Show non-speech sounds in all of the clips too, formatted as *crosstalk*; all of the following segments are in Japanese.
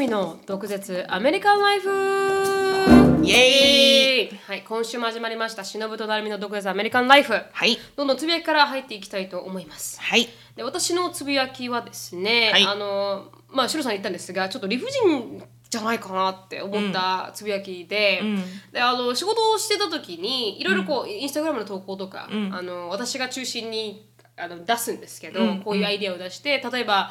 美の毒舌アメリカンライフ。イエーイ。はい、今週も始まりました。忍と成美の毒舌アメリカンライフ。はい。どんどんつぶやきから入っていきたいと思います。はい。で私のつぶやきはですね、はい。あのまあシロさん言ったんですがちょっと理不尽じゃないかなって思ったつぶやきで,、であの仕事をしてた時にいろいろこう、インスタグラムの投稿とか、あの私が中心にあの出すんですけど、こういうアイディアを出して例えば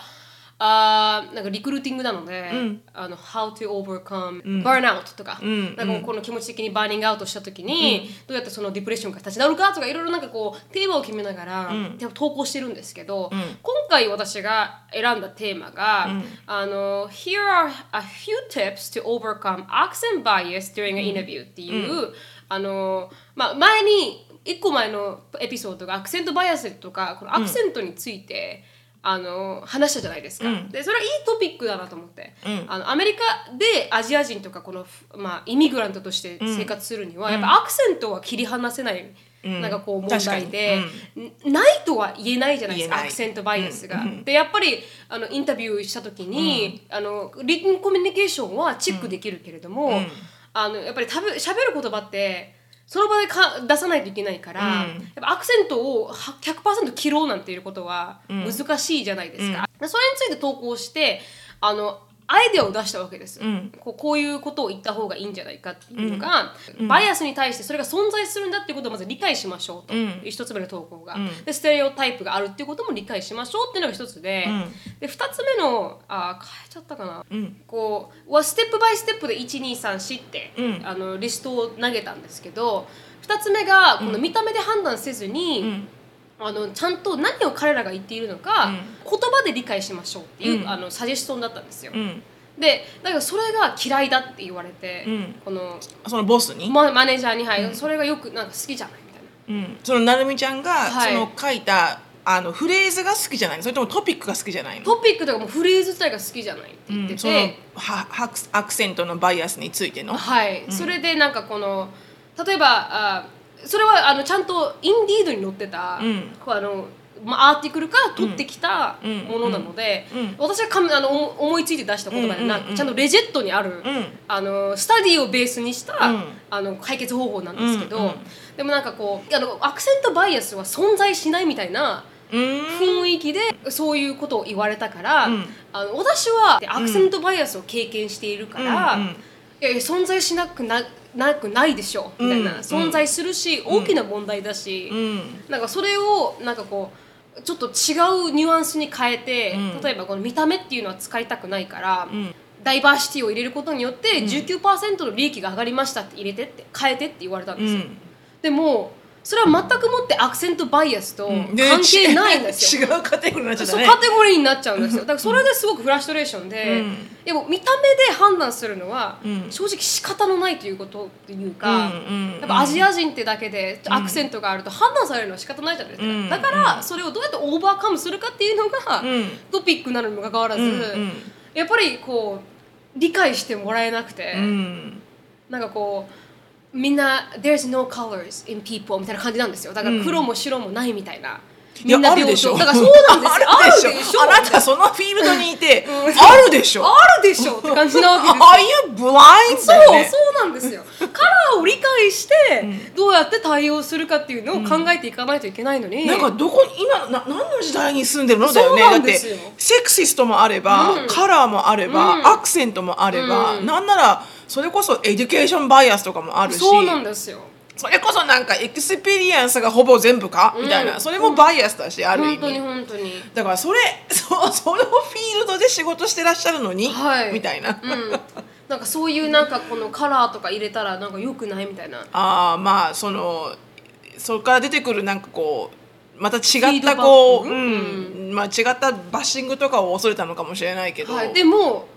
あーなんかリクルーティングなので、あの How to overcome burnout とか,、なんかこの気持ち的にバーニングアウトした時に、どうやってそのディプレッションから立ち直るかとかいろいろなんかこうテーマを決めながら、投稿してるんですけど、今回私が選んだテーマが、あの Here are a few tips to overcome accent bias during an interview っていう、あのまあ、前に1個前のエピソードがアクセントバイアスとかこのアクセントについて、あの話したじゃないですか、でそれはいいトピックだなと思って、あのアメリカでアジア人とかこの、まあ、イミグラントとして生活するには、やっぱアクセントは切り離せない、なんかこう問題で、ん。ないとは言えないじゃないですかアクセントバイアスが。でやっぱりあのインタビューした時に、あのリッンコミュニケーションはチェックできるけれども、あのやっぱりたぶ喋る言葉ってその場でか出さないといけないから、やっぱアクセントをは100%切ろうなんていうことは難しいじゃないですか。でそれについて投稿してあのアイデアを出したわけです、こうこういうことを言った方がいいんじゃないかっていうのが、バイアスに対してそれが存在するんだっていうことをまず理解しましょうと、いう一つ目の投稿が、でステレオタイプがあるっていうことも理解しましょうっていうのが一つで,、で二つ目のあー変えちゃったかな、こうはステップバイステップで1234って、あのリストを投げたんですけど二つ目がこの見た目で判断せずに、あのちゃんと何を彼らが言っているのか、言葉で理解しましょうっていう、あのサジェストンだったんですよ。うん。でだからそれが嫌いだって言われて、このそのボスに、ママネージャーに、はいそれがよくなんか好きじゃないみたいな。うん、そのなるみちゃんが、はい。その書いたあのフレーズが好きじゃないの？それともトピックが好きじゃないの？トピックとかもうフレーズ自体が好きじゃないって言ってて、うん。そのははアクセントのバイアスについての、はい、それでなんかこの例えばあそれはあのちゃんとインディードに載ってた、うあのまあ、アーティクルから取ってきたものなので、私はかあの思思いついて出した言葉でなく、ちゃんとレジェットにある、あのスタディをベースにした、あの解決方法なんですけど、でもなんかこうあのアクセントバイアスは存在しないみたいな雰囲気でそういうことを言われたから、あの私はアクセントバイアスを経験しているから、いやいや存在しなくななくないでしょみたいな、存在するし大きな問題だし、なんかそれをなんかこうちょっと違うニュアンスに変えて、例えばこの見た目っていうのは使いたくないから、ダイバーシティを入れることによって19%の利益が上がりましたって入れてって変えてって言われたんですよ。でもそれは全くもってアクセントバイアスと関で係ないんですよ。*laughs* 違うカテゴリーになっちゃったね。そうカテゴリーになっちゃうんですよ。だからそれですごくフラストレーションで、でも見た目で判断するのは正直仕方のないということっていうか、やっぱアジア人ってだけでアクセントがあると判断されるのは仕方ないじゃないですか、だからそれをどうやってオーバーカムするかっていうのがトピックなのにもかかわらず、やっぱりこう理解してもらえなくて、うん。なんかこうみんな「There's no colors in people」みたいな感じなんですよ。だから黒も白もないみたいな、いやみんなあるでしょ。だからそうなんですよ。*laughs* あるでしょ。あなたそのフィールドにいて、*laughs* あるでしょ。あるでしょ。って感じなわけですよ。*laughs* Are you blind? そう、そうなんですよ。カラーを理解してどうやって対応するかっていうのを考えていかないといけないのに、なんかどこ今な何の時代に住んでるの？だよね。だってセクシストもあれば、カラーもあれば、アクセントもあれば、なんならそれこそ education bias とかもあるしそうなんですよ。それこそなんか experience がほぼ全部か、みたいな。それもバイアスだしある意本当に味本当に。だからそれ *laughs* そそのフィールドで仕事してらっしゃるのに、はい。みたいな、うん。なんかそういうなんかこのカラーとか入れたらなんか良くない？みたいな。ああまあそのそこから出てくるなんかこうまた違ったこう、ううん。まあ、違ったバッシングとかを恐れたのかもしれないけど、はい、でも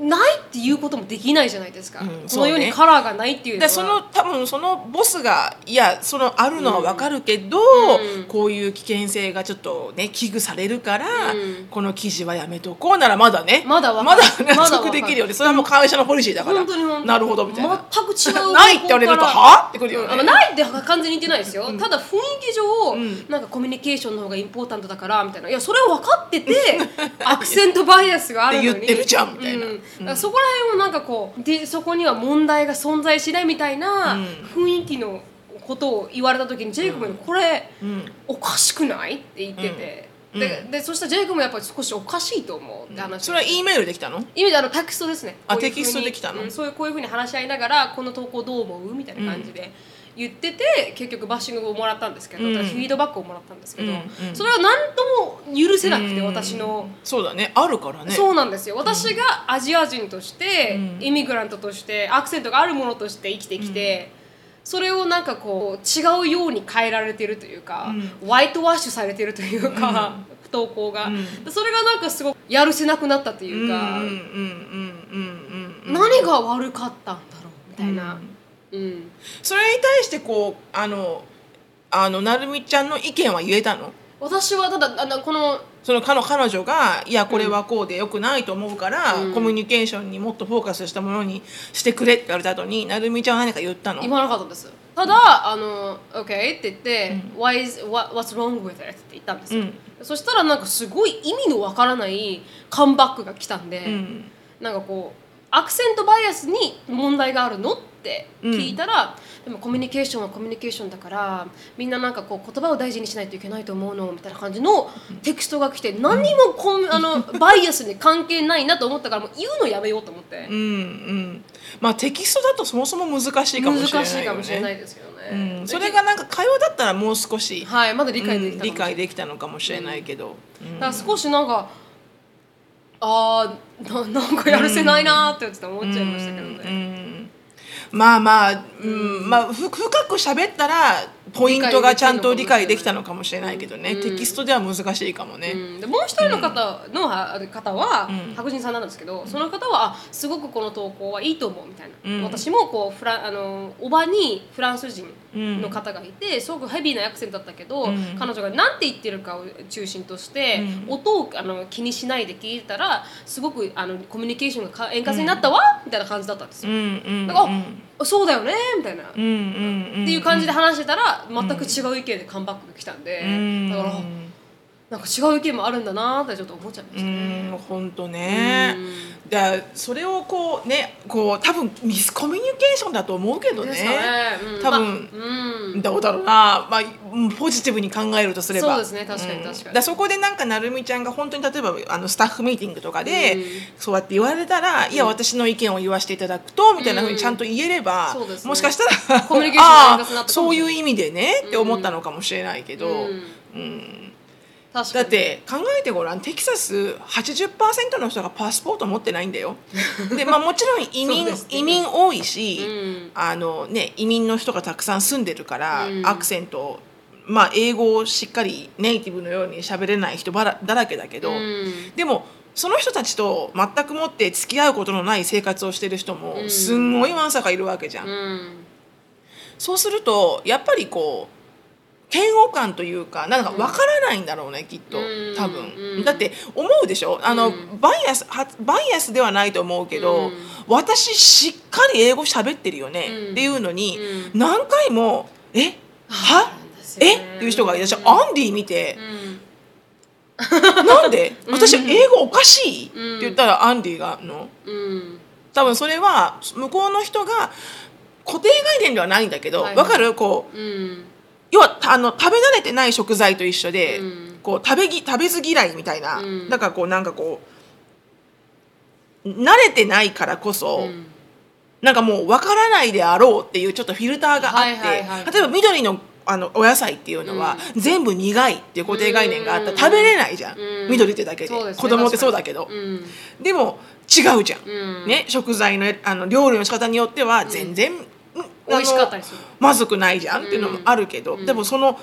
ないっていうこともできないじゃないですか、うんね。の世にカラーがないっていうのは。でその多分そのボスがいやそのあるのは分かるけど、うん。こういう危険性がちょっとね危惧されるから、うん。この記事はやめとこうならまだね。まだまだ納得できるよね。それはもう会社のポリシーだから。なるほどみたいな。全く違うないって言われるとはってくるよね。ないって完全に言ってないですよ、ただ雰囲気上、なんかコミュニケーションの方がインポータントだからみたいな。いやそれを分かってて *laughs* アクセントバイアスがあるのに。って言ってるじゃんみたいな。うんだからそこら辺をなんかこうでそこには問題が存在しないみたいなうん。雰囲気のことを言われた時にジェイコブに「これうん。おかしくない?」って言ってて、うん。ででそしたらジェイコブもやっぱり少しおかしいと思う。って話を。それは E メールできたの？意味であのテキストですね。あテキストできたの？うんそういうこういうふうに話し合いながらこの投稿どう思う？みたいな感じで言ってて、結局バッシングをもらったんですけど、うん。フィードバックをもらったんですけど、うんうん。それは何とも許せなくて、うん。私の。そうだね。あるからね。そうなんですよ。私がアジア人として、うん。イミグラントとしてアクセントがあるものとして生きてきて、それをなんかこう違うように変えられてるというか、ホワイトワッシュされてるというか、投稿が、うん。それが。なんかすごくやるせなくなったというか、何が悪かったん。だろうみたいな、うん。それに対してこうあのあのなるみちゃんの意見は言えたの？私はただあのこのその彼の彼女がいやこれはこうでよくないと思うから、うん。コミュニケーションにもっとフォーカスしたものにしてくれって言われた後になるみちゃんは何か言ったの？言わなかったです。ただあの「OK」って言って「Why is, what, What's wrong with it?」って言ったんですよ、うん。そしたらなんかすごい意味のわからないカムバックが来たんで、うん。なんかこうアクセントバイアスに問題があるの？って聞いたら、でもコミュニケーションはコミュニケーションだからみんななんかこう言葉を大事にしないといけないと思うのみたいな感じのテキストが来て何もこんあのバイアスに関係ないなと思ったからもう言うのやめようと思って。うんうん。まあテキストだとそもそも難しいかもしれないよ、ね、難しいかもしれないですけどね、うん、それがなんか会話だったらもう少し、はいまだ理解できたうん理解できたのかもしれないけど、うん。だから少しなんかあーななんかやるせないなーって思っちゃいましたけどね、うんまあまあ、うんまあ、深く喋ったらポイントがちゃんと理解できたのかもしれないけどね、うんテキストでは難しいかもね。うん。でもう一人の方のは、方は、うん白人さんなんですけどその方はあすごくこの投稿はいいと思うみたいな、うん。私もこうフラあのおばにフランス人の方がいて、すごくヘビーなアクセントだったけど、うん。彼女が何て言ってるかを中心として、うん。音をあの気にしないで聞いたらすごくあのコミュニケーションがか円滑になったわ、みたいな感じだったんですよ。うんうんだからあそうだよねみたいな。っていう感じで話してたら全く違う意見でカムバックが来たんで、うんだからなんか違う意見もあるんだなーってちょっと思っちゃいまうしたね。ん本当ね。うん。だからそれをこうねこう多分ミスコミュニケーションだと思うけどね。ね。うん。多分まあうん。どうだろうな、まあ、うんポジティブに考えるとすれば。そうですね確かに確かに。だらそこでなんかなるみちゃんが本当に例えばあのスタッフミーティングとかで、うん。そうやって言われたら、いや私の意見を言わせていただくとみたいなふうにちゃんと言えれば、そうですね。もしかしたらコミュニケーションがそういう意味でねって思ったのかもしれないけど、うんだって考えてごらん。テキサス80%の人がパスポート持ってないんだよ。*laughs* でまあもちろん移民,、ね。移民多いし、うん。あのね、移民の人がたくさん住んでるから、うん。アクセントまあ英語をしっかりネイティブのように喋れない人ばらだらけだけど、うん。でもその人たちと全くもって付き合うことのない生活をしてる人もうん。すんごいわんさかいるわけじゃん。そうするとやっぱりこう嫌悪感というかなんかわからないんだろうね、きっと。うん。多うん。分だって思うでしょ？あの、うん。バイアスはバイアスではないと思うけど、うん。私しっかり英語喋ってるよね、うん。っていうのに、うん。何回も「え？は？え？っていう人がいらっしゃる、うんアンディ見てう「なんで？私うん。英語おかしい?」ってうん言ったらアンディがの多分それは向こうの人が固定概念ではないんだけど、はい。わかる？こううん要はあの食べ慣れてない食材と一緒で、うん。こう食べぎ食べず嫌いみたいな、うん。だからこうなんかこう慣れてないからこそ、うん。なんかもう分からないであろうっていうちょっとフィルターがあって、例えば緑のあのお野菜っていうのは、全部苦いっていう固定概念があった。らうん。食べれないじゃん、うん。緑ってだけで。ね。子供ってそうだけど、うん。でも違うじゃん、うん。ね、食材のあの料理の仕方によっては全然、うん美味しかったりする。まずくないじゃんっていうのもあるけど、うん。でもその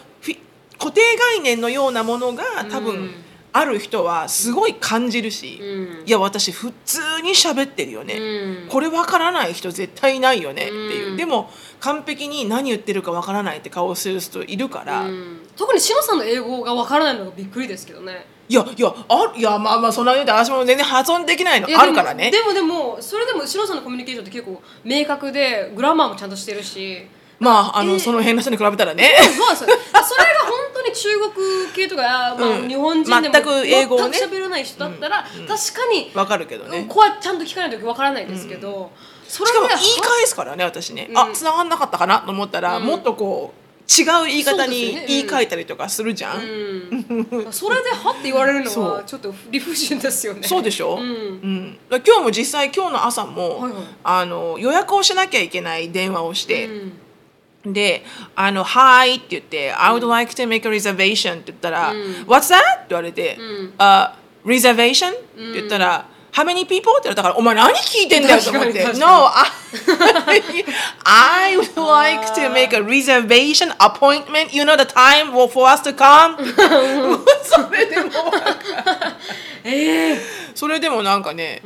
固定概念のようなものが多分、うんある人はすごい感じるし、うん。いや私普通に喋ってるよね、うん。これわからない人絶対いないよねっていう、うん。でも完璧に何言ってるかわからないって顔をする人いるから、特にしのさんの英語がわからないのがびっくりですけどねやいやあいやまあまあそんなに言うと私も全然発音できないのいやあるからね。でもでもそれでもしのさんのコミュニケーションって結構明確でグラマーもちゃんとしてるし。まああの、その辺の人に比べたらね。そうですそれが本当に中国系とか、*laughs* まあうん。日本人でも全く英語をね。全く喋らない人だったら、確かにわかるけどね。ここはちゃんと聞かないとわからないですけど、それしかもで言い返すからね私ね、あ繋がんなかったかなと思ったら、もっとこう違う言い方に言い換えたりとかするじゃん、うん。それではって言われるのはちょっと理不尽ですよね。そうでしょ、うん。今日も実際今日の朝も、はいはい。あの予約をしなきゃいけない電話をして、うん。で、あの、Hi って言って、I would like to make a reservation って言ったら、What's that? って言われて、あ Reservation? って言ったら、How many people? って言われたから、お前何聞いてんだよと思って。No, I, *laughs* I would like to make a reservation appointment. You know the time for us to come? *laughs* それでも、ええそれでもなんかね、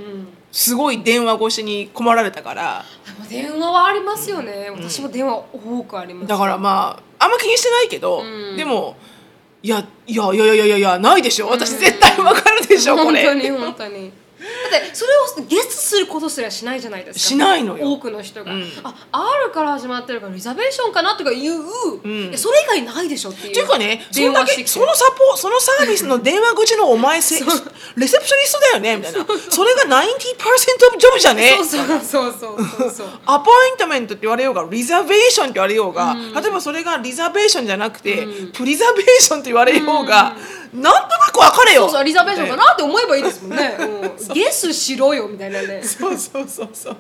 すごい電話越しに困られたから、電話はありますよね、私も電話多くあります。だからまああんま気にしてないけど、でもいやいやいやいやいやいやないでしょ。私絶対わかるでしょ、これ。本当に本当に。だってそれをゲスすることすらしないじゃないですか。しないのよ。多くの人が、あ R から始まってるからリザベーションかなとか言う、いやそれ以外ないでしょっていうっていうかねそんだけそのサポそのサービスの電話口のお前せレセプショニストだよねみたいな。それが90%オブジョブじゃね？そうそうそうそうそうそう。*laughs* アポイントメントって言われようがリザベーションって言われようが、例えばそれがリザベーションじゃなくて、プリザベーションって言われようが、なんとなく分かれよ。そうそうリザベーションかなって思えばいいですもんね、うん、ゲスしろよみたいなね。そうそうそうそう。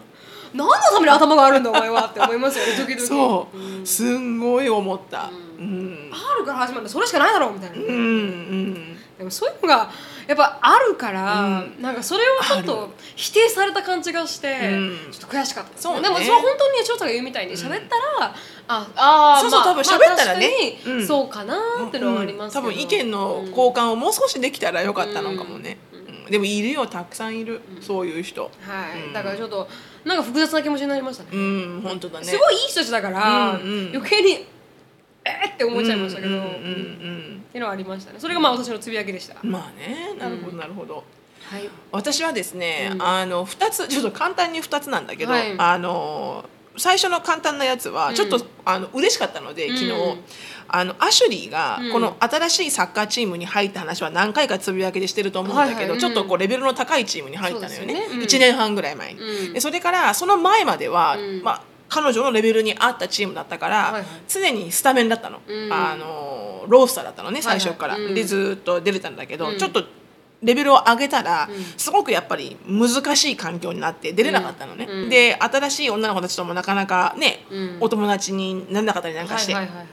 何のために頭があるんだお前はって思いますよね時々。そう、すんごい思った。うん、R から始まるそれしかないだろうみたいな、うんうん。でもそういうのがやっぱあるから、なんかそれをちょっあと否定された感じがして、ん。ちょっと悔しかったね。でもそれは本当に翔さんが言うみたいに喋ったら、ああーまあそうそう多分まあ喋ったらね。確かにうん。そうかなってのはありますけど、多分意見の交換をもう少しできたらよかったのかもね、うん。でもいるよたくさんいる、そういう人。はい、だからちょっとなんか複雑な気持ちになりましたね、うん本当だね。すごいいい人たちだから、うんうん。余計にえーって思っちゃいましたけど、うんうんっていうのはありましたね。それがまあ私のつぶやきでした、うんまあねなるほどなるほど、はい。私はですね、あの2つちょっと簡単に2つなんだけど、はい。あの最初の簡単なやつはちょっと、あの嬉しかったので昨日、うんあのアシュリーがこの新しいサッカーチームに入った話は何回かつぶやきでしてると思うんだけど、はいはい。うんちょっとこうレベルの高いチームに入ったのよね。よね。うん。1年半ぐらい前に、うん。でそれからその前までは、うん。まあ彼女のレベルに合ったチームだったから、はいはい。常にスタメンだったの、うん。あのロースターだったのね最初から、はいはいうん。でずーっと出れたんだけど、うん。ちょっとレベルを上げたら、すごくやっぱり難しい環境になって出れなかったのね、うん。で新しい女の子たちともなかなかね、うん。お友達にならなかったりなんかして、はいはいはい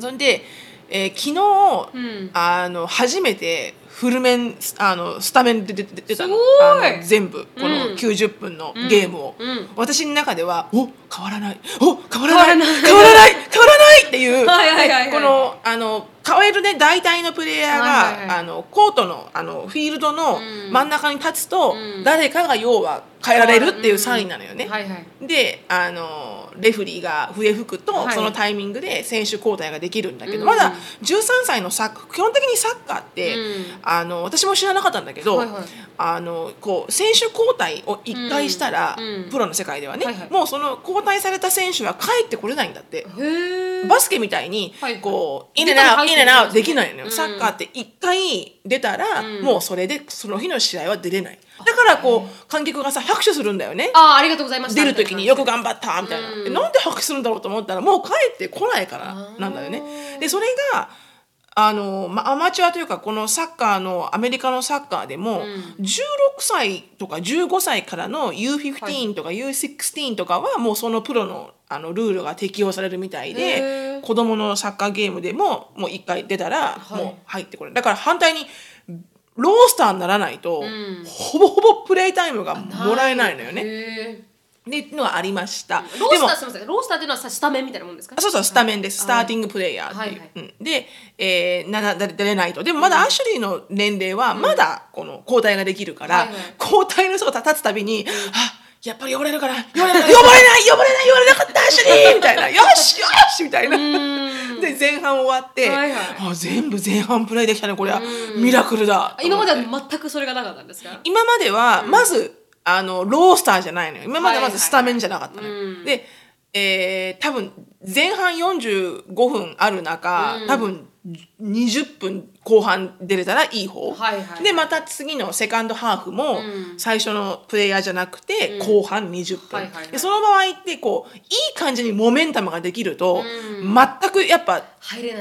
それで、えー昨日、うん。あの初めてフルメンあのスタメンで出て出たの。あの全部。このうん90分のゲームを、うん。私の中ではお変わらない。お変わらない。変わらない。変わらない。変わらないっていう。はいはいはいはい。このあの変わるね大体のプレイヤーが、はいはいはい。あのコートのあのフィールドのうん。真ん中に立つと、うん。誰かが要は変えられるっていうサインなのよね。はいはい。であのレフリーが笛吹くと、はい。そのタイミングで選手交代ができるんだけど、うんまだ13歳のサッカー基本的にサッカーって、うん。あの私も知らなかったんだけど、はいはい。あのこう選手交代を1回したら、プロの世界ではね、はいはい。もうその交代された選手は帰ってこれないんだって。バスケみたいにはいこう、インエたり入ったりナウできないのよ、うん。サッカーって一回出たら、うん。もうそれでその日の試合は出れない。だからこう観客がさ拍手するんだよね。ああありがとうございました。出る時によく頑張ったみたいな、うん。えなんで拍手するんだろうと思ったらもう帰ってこないからなんだよね。でそれがあの、ま、アマチュアというかこのサッカーのアメリカのサッカーでも、16歳とか15歳からの U15 とか U16 とかはもうそのプロのあのルールが適用されるみたいへでー。子供のサッカーゲームでももう1回出たらい。もう入ってこれる。だから反対にロースターにならないと、ん。ほぼほぼプレイタイムがもらえないのよね。へでっていうのがありました。ーロースターすみません。ロースターっていうのはさスタメンみたいなもんですか？あそうそうスタメンです、はいスターティングプレイヤーっていう、はいうん。で、えー、出れないと。でもまだアシュリーの年齢はまだこの交代ができるから、はいはい。交代の人が立つたびに、あやっぱり呼ばれるから呼ばれない呼ばれない呼ばれない呼ばれなかったアシュリー！みたいな。よしよし！みたいな。で前半終わって、はいはい。あ全部前半プレイできたねこれはミラクルだ。今までは全くそれがなかったんですか？今まではまず、あのロースターじゃないのよ。今まではまずスタメンじゃなかったのよ、うん。でえー、多分前半45分ある中、多分20分後半出れたらいい方、はいはいでまた次のセカンドハーフも最初のプレイヤーじゃなくて後半20分、はいはいはい。でその場合ってこういい感じにモメンタムができると、全くやっぱ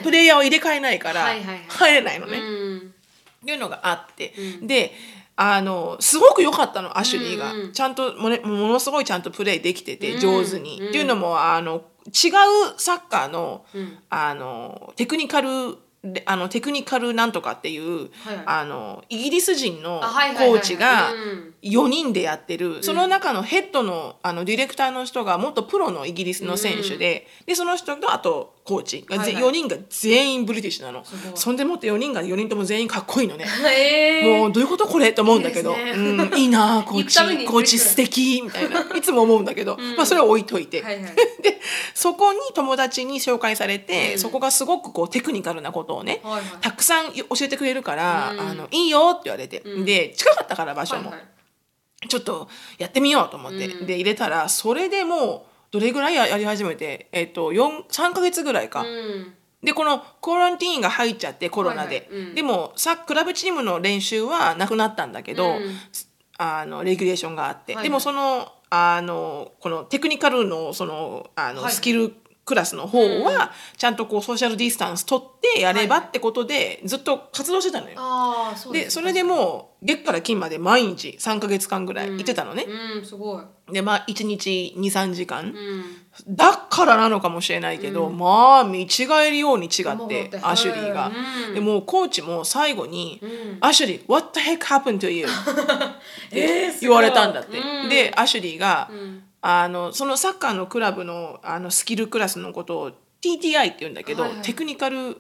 プレイヤーを入れ替えないからはいはいはい。入れないのね。うん。っていうのがあって、であのすごく良かったのアシュリーが、ちゃんとも,、ね、ものすごいちゃんとプレイできてて上手に、っていうのもあの違うサッカーの,、あのテクニカルであのテクニカルなんとかっていう、はいはい。あのイギリス人のコーチがうん4人でやってる、その中のヘッドのあのディレクターの人が元プロのイギリスの選手で,、でその人とあとコーチ。が、はいはい。4人が全員ブリティッシュなの。そんでもって4人が4人とも全員かっこいいのね。へえ。もうどういうことこれと思うんだけど、いいね。うん、いいな *laughs* あコーチ。コーチ素敵みたいな。いつも思うんだけど、まあそれは置いといて、はいはい。でそこに友達に紹介されて、そこがすごくこうテクニカルなことをね、はいはい。たくさん教えてくれるから、あのいいよって言われて、で近かったから場所も、はいはい。ちょっとやってみようと思って、で入れたらそれでもうどれぐらいややり始めて、えっと4 3ヶ月ぐらいか。うん。でこのコランティーンが入っちゃってコロナで、はいはい。うん。でもさクラブチームの練習はなくなったんだけど、うん。あのレギュレーションがあって、はいはい。でもそのあのこのテクニカルのそのあの、はい。スキルクラスの方は、ちゃんとこうソーシャルディスタンス取ってやればってことで、ずっと活動してたのよ。ああそうでそれでもう月から金まで毎日3か月間ぐらい行ってたのね。うんすごい。でまあ1日23時間、うん。だからなのかもしれないけど、まあ見違えるように違思ってってアシュリーが、うん。でもうコーチも最後に「アシュリー What the heck happened to you? *laughs*」えー言われたんだって、うん。でアシュリーが、あのそのサッカーのクラブのあのスキルクラスのことを TTI って言うんだけど、はいはい。 technical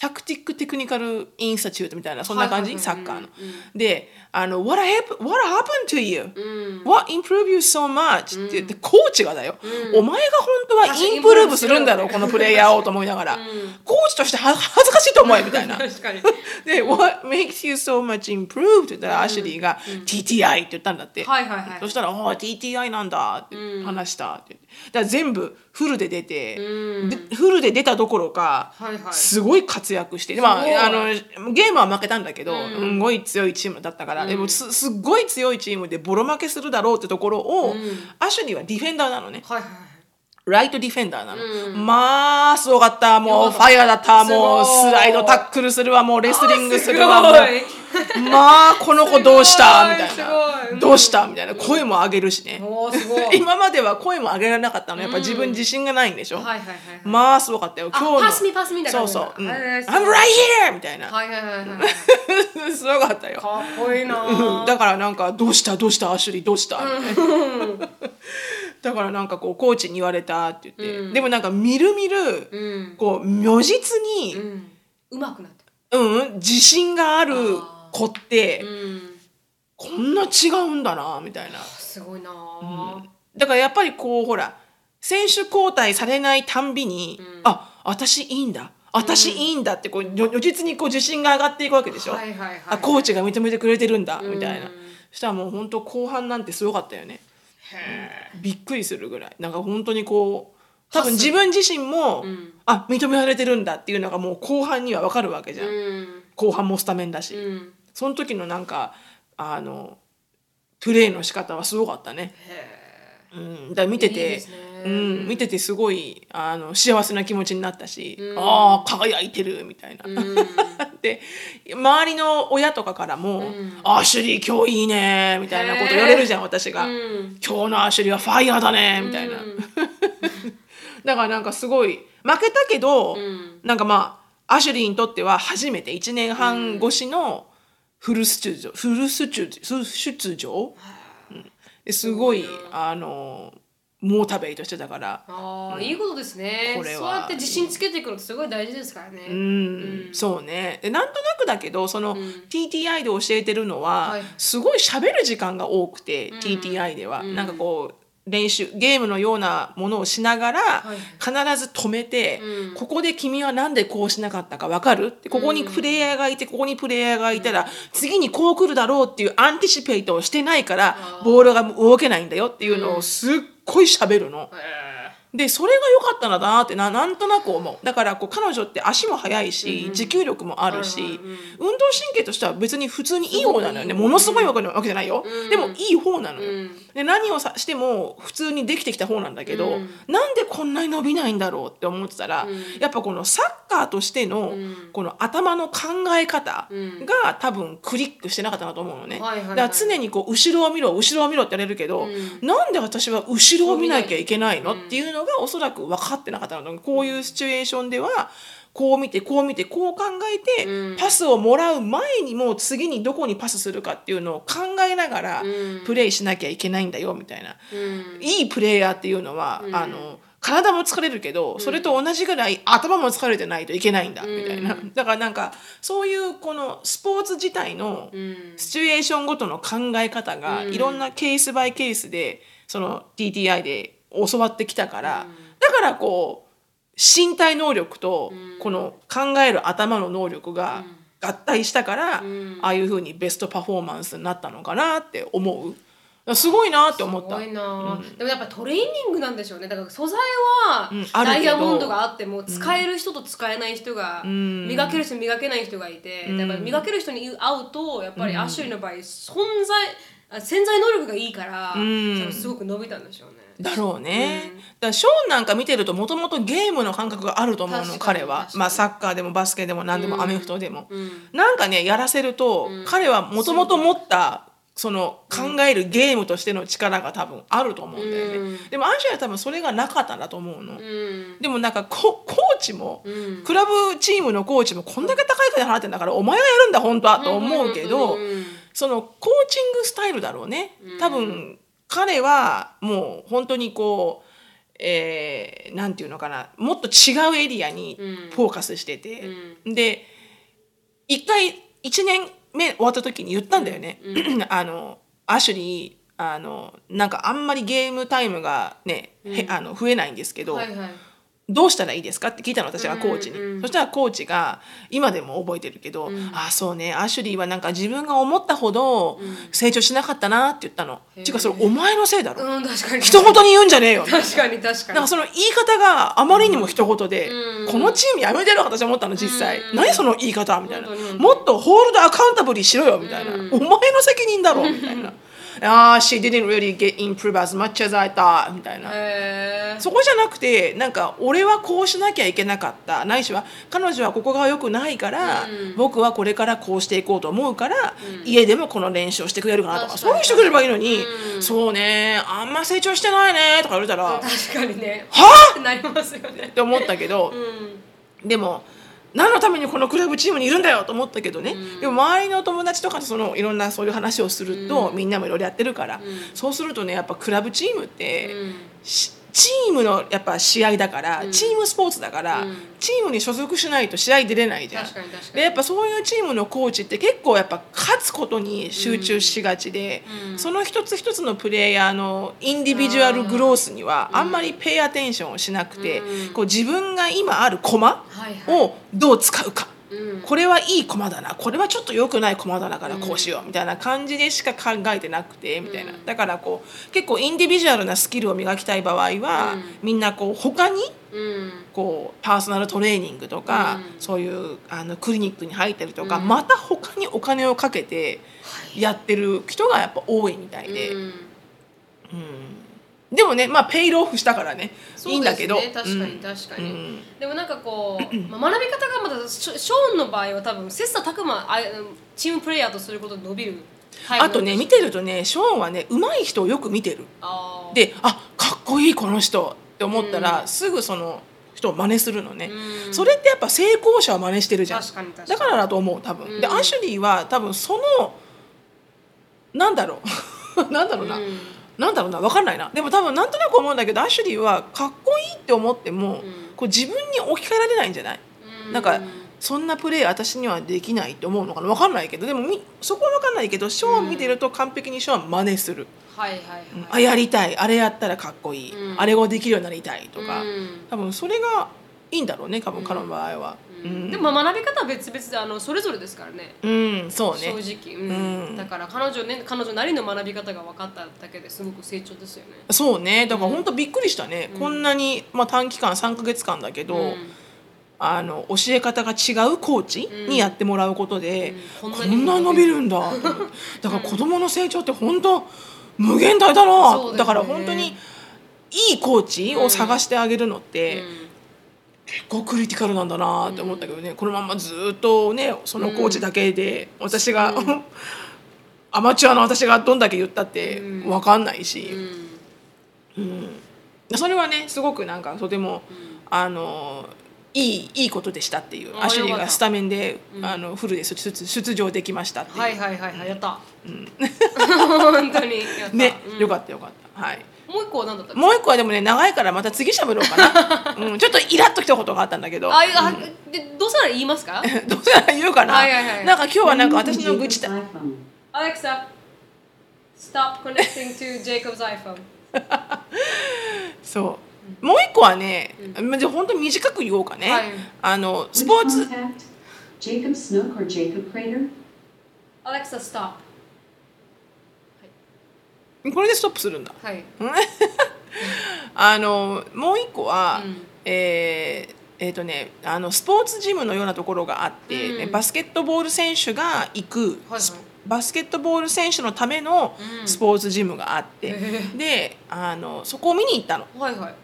tactic technical institute みたいなそんな感じ、サッカーの。であの「What happened, what happened to you?、うん。What improved you so much?」って言って、コーチがだよ、お前が本当はインプルーブするんだろうこのプレイヤーをと思いながら、コーチとしては恥ずかしいと思えみたいな。*laughs* で「What makes you so much improved?」って言ったら、アシュリーが「TTI」って言ったんだって。はいはいはい。そしたら「ああ TTI なんだ」って話したってだから全部フルで出て、でフルで出たどころか、すごい活躍してでまああのゲームは負けたんだけど、すごい強いチームだったから、でもすすっごい強いチームでボロ負けするだろうってところを、アシュリーはディフェンダーなのね。はいはいライトディフェンダーなの。まあ、すごかった。もう、ファイヤーだった。もう、スライドタックルするわ。もう、レスリングするわ。あもすうまあ、この子どうした？みたいな。いどうした？みたいな。声も上げるしね。*laughs* 今までは声も上げられなかったの。やっぱ自分自信がないんでしょ？はいはいはいまあ、すごかったよ。今日の。パスミパスミみたいなそうそう。うん I'm right here! みたいな。すごかったよ。かっこいいなうんだからなんか「どうした？どうした？アシュリーどうした?」みたいなだからなんかこうコーチに言われたって言って、でもなんかみるみる、うん。こう如実に、うん。うまくなってうん自信がある子って、うん。こんな違うんだなみたいな。すごいなあ。だからやっぱりこうほら選手交代されないたんびに、あ私いいんだ。私いいんだってこう如如実にこう自信が上がっていくわけでしょ、はいはいはいあコーチが認めてくれてるんだみたいな、そしたらもう本当後半なんてすごかったよねびっくりするぐらい。なんか本当にこう多分自分自身も、あ認められてるんだっていうのがもう後半には分かるわけじゃん、うん。後半もスタメンだし、うん。その時のなんかあのプレーの仕方はすごかったね、うん、だから見ててねうん、見ててすごいあの幸せな気持ちになったし、ああ輝いてるみたいな。*laughs* で周りの親とかからも「アシュリー今日いいね」みたいなこと言われるじゃん私が、ん。今日のアシュリーはファイヤーだね」みたいな、*laughs* だからなんかすごい負けたけど、なんかまあアシュリーにとっては初めて1年半越しのフル出場、フル出場出出場、うん。ですごいあのモータベイトしてたから。ああいいことですね。これは。そうやって自信つけていくのってすごい大事ですからね。うん、そうね。でなんとなくだけどその、TTI で教えてるのは、はい。すごい喋る時間が多くて、TTI では、なんかこう練習ゲームのようなものをしながら、はい必ず止めて、ここで君はなんでこうしなかったか分かる？ってここにプレイヤーがいてここにプレイヤーがいたら、次にこう来るだろうっていう anticipate をしてないからボールが動けないんだよっていうのをすっごい喋るの。へでそれが良かったんだなってななんとなく思う。だからこう彼女って足も速いし、持久力もあるし、運動神経としては別に普通にいい方なのよね。ものすごいわけわけじゃないよ、でもいい方なのよ、で何をさしても普通にできてきた方なんだけど、うなんでこんなに伸びないんだろうって思ってたら、やっぱこのサッカーとしてのこの頭の考え方が多分クリックしてなかったなと思うのね、だから常にこう後ろを見ろ後ろを見ろって言われるけど、うなんで私は後ろを見なきゃいけないのっていうのがおそらく分かってなかったの。こういうシチュエーションではこう見てこう見てこう考えて、パスをもらう前にもう次にどこにパスするかっていうのを考えながらプレイしなきゃいけないんだよみたいな、いいプレイヤーっていうのは、あの体も疲れるけどそれと同じぐらい頭も疲れてないといけないんだみたいな、だからなんかそういうこのスポーツ自体のシチュエーションごとの考え方がいろんなケースバイケースでその TTI で教わってきたから、だからこう身体能力とこの考える頭の能力が合体したから、ああいうふうにベストパフォーマンスになったのかなって思う。すごいなって思った。すごいな、うん、でもやっぱトレーニングなんでしょうね。だから素材はダイヤモンドがあっても使える人と使えない人が、うん、磨ける人磨けない人がいて、うん、やっぱ磨ける人に会うとやっぱりアッシュリーの場合存在潜在能力がいいから、うん、すごく伸びたんでしょうね。だろうね、うん、だからショーンなんか見てるともともとゲームの感覚があると思うの彼は、まあ、サッカーでもバスケでも何でもアメフトでも、うん、なんかねやらせると、彼はもともと持ったその考えるゲームとしての力が多分あると思うんだよね、うん、でもアンジェラは多分それがなかったんだと思うの、うん、でもなんかココーチも、うん、クラブチームのコーチもこんだけ高い金払ってんだからお前がやるんだ本当はと思うけど、そのコーチングスタイルだろうね。多分彼はもう本当にこうえー、なんていうのかなもっと違うエリアにフォーカスしてて、で一回1年目終わった時に言ったんだよね。うん、*clears throat* あのアシュリーあのなんかあんまりゲームタイムがね、うん、あの増えないんですけど、はいはい、どうしたらいいですか？って聞いたの私がコーチに、うんうん、そしたらコーチが今でも覚えてるけど、うん、ああそうねアシュリーはなんか自分が思ったほど成長しなかったなって言ったの、うん、ていうかそれお前のせいだろ、うん、確かに。人事に言うんじゃねえよ。確かに確かに。なんかその言い方があまりにも一言で、うん、このチームやめてる私は思ったの実際、うん、何その言い方？みたいな、もっとホールドアカウンタブリしろよみたいな、お前の責任だろみたいな。ああ、she didn't really get improve as much as I thought みたいな。そこじゃなくて、なんか俺はこうしなきゃいけなかった。ないしは彼女はここが良くないから、うん、僕はこれからこうしていこうと思うから、うん、家でもこの練習をしてくれるかなとか、そういうしてくれればいいのに、うん、そうね、あんま成長してないねとか言われたら、確かにね。はあってなりますよね。って思ったけど、でも、何のためにこのクラブチームにいるんだよと思ったけどね、うん、でも周りの友達とかとそのいろんなそういう話をすると、うん、みんなもいろいろやってるから、うん、そうするとねやっぱクラブチームって、チームのやっぱ試合だから、うん、チームスポーツだから、うん、チームに所属しないと試合出れないじゃん。でやっぱそういうチームのコーチって結構やっぱ勝つことに集中しがちで、うん、その一つ一つのプレイヤーのインディビジュアルグロースにはあんまりペイアテンションをしなくて、こう自分が今ある駒をどう使うか。これはいい駒だな。これはちょっと良くない駒だなからこうしようみたいな感じでしか考えてなくてみたいな。だからこう結構インディビジュアルなスキルを磨きたい場合は、みんなこう他にこうパーソナルトレーニングとか、そういうあのクリニックに入ったりとか、また他にお金をかけてやってる人がやっぱ多いみたいで。うんでもねまあペイローフしたからね。いいんだけど、ね、確かに確かに、うん、でもなんかこう、まあ、学び方がまだショーンの場合は多分切磋琢磨チームプレーヤーとすることで伸びるあとね見てるとねショーンはね上手い人をよく見てる。であかっこいいこの人って思ったら、うん、すぐその人を真似するのね、うん、それってやっぱ成功者は真似してるじゃん。だからだと思う多分、うん、でアシュリーは多分そのなんだろう。*laughs* なんだろうな、なんだろうな分かんないな。でも多分なんとなく思うんだけどアシュリーはかっこいいって思っても、うん、こう自分に置き換えられないんじゃない、うん、なんかそんなプレー私にはできないって思うのかな？分かんないけどでもそこは分かんないけどショーン見てると完璧にショーン真似する、はいはいはい、あやりたい。あれやったらかっこいい、あれをできるようになりたいとか、多分それがいいんだろうね多分彼の場合は。うん。でもまあ学び方は別々であのそれぞれですからね。うんそうね。正直、うん。だから彼女ね彼女なりの学び方が分かっただけですごく成長ですよね。そうね。だから本当びっくりしたね、こんなに、まあ、短期間3か月間だけど、あの教え方が違うコーチにやってもらうことで、こんなに伸びるんだ。だから子供の成長って本当無限大だな、だから本当にいいコーチを探してあげるのって、結構クリティカルなんだなって思ったけどね、このままずっとねそのコーチだけで私が、*laughs* アマチュアの私がどんだけ言ったって分かんないし、うん。それはねすごくなんかとても、あのいいいいことでしたっていう。アシュリーがスタメンで、あのフルで出出場できましたっていう。はいはいはいはい。やった、うん、*laughs* 本当に。*laughs* ね、よかったよかった。はいもう一個は何だったもう一個はでもね長いからまた次しゃべろうかな、*laughs* うん、ちょっとイラッときたことがあったんだけど。ああ、でどうせなら言いますか？*laughs* どうせなら言うかな、はいはいはい。なんか今日はなんか私の愚痴だ。Alexa stop connecting to Jacob's iPhone. *laughs* そう。もう一個はね、じゃあ本当に短く言おうかね、はい。あのスポーツ。Jacob Snook or Jacob Crater? Alexa stop これでストップするんだ。はい。*laughs* あのもう一個は、うん。えーえーとね、あのスポーツジムのようなところがあって、うん。バスケットボール選手が行く、はいはい。スバスケットボール選手のためのうん。スポーツジムがあって、へであのそこを見に行ったの。はいはい。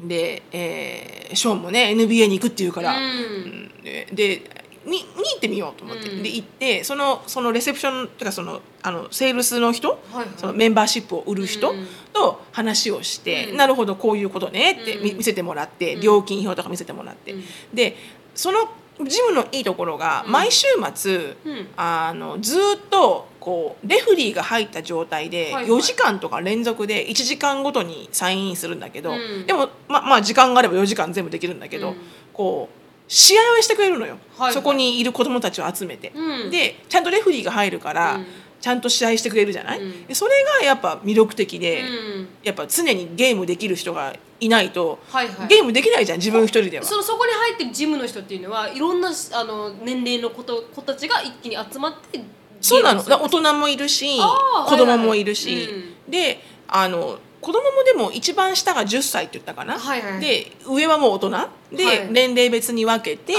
で、えーショーンもね NBA に行くっていうから、うん。うん。で見に行ってみようと思って、うん。で行ってそのそのレセプションっていうかそのあのセールスの人、はいはい。そのメンバーシップを売る人うん。と話をして、うん。なるほどこういうことねって見せてもらって、うん。料金表とか見せてもらって、うん。でそのジムのいいところがうん。毎週末、うん。あのずっとこうレフリーが入った状態ではいはい。4時間とか連続で1時間ごとにサインインするんだけど、うん。でもままあ時間があれば4時間全部できるんだけど、うん。こう試合をしてくれるのよ、はいはい。そこにいる子供たちを集めて、うん。でちゃんとレフリーが入るから、うん。ちゃんと試合してくれるじゃない、うん。でそれがやっぱ魅力的で、うん。やっぱ常にゲームできる人がいないと、はいはい。ゲームできないじゃん自分一人では。そのそこに入ってるジムの人っていうのはいろんなあの年齢の子と子たちが一気に集まってそうなの。ゲームをする。だから大人もいるし子供もいるし、はいはいであの子供もでも一番下が10歳って言ったかな、はいはい。で上はもう大人。で、はい。年齢別に分けて。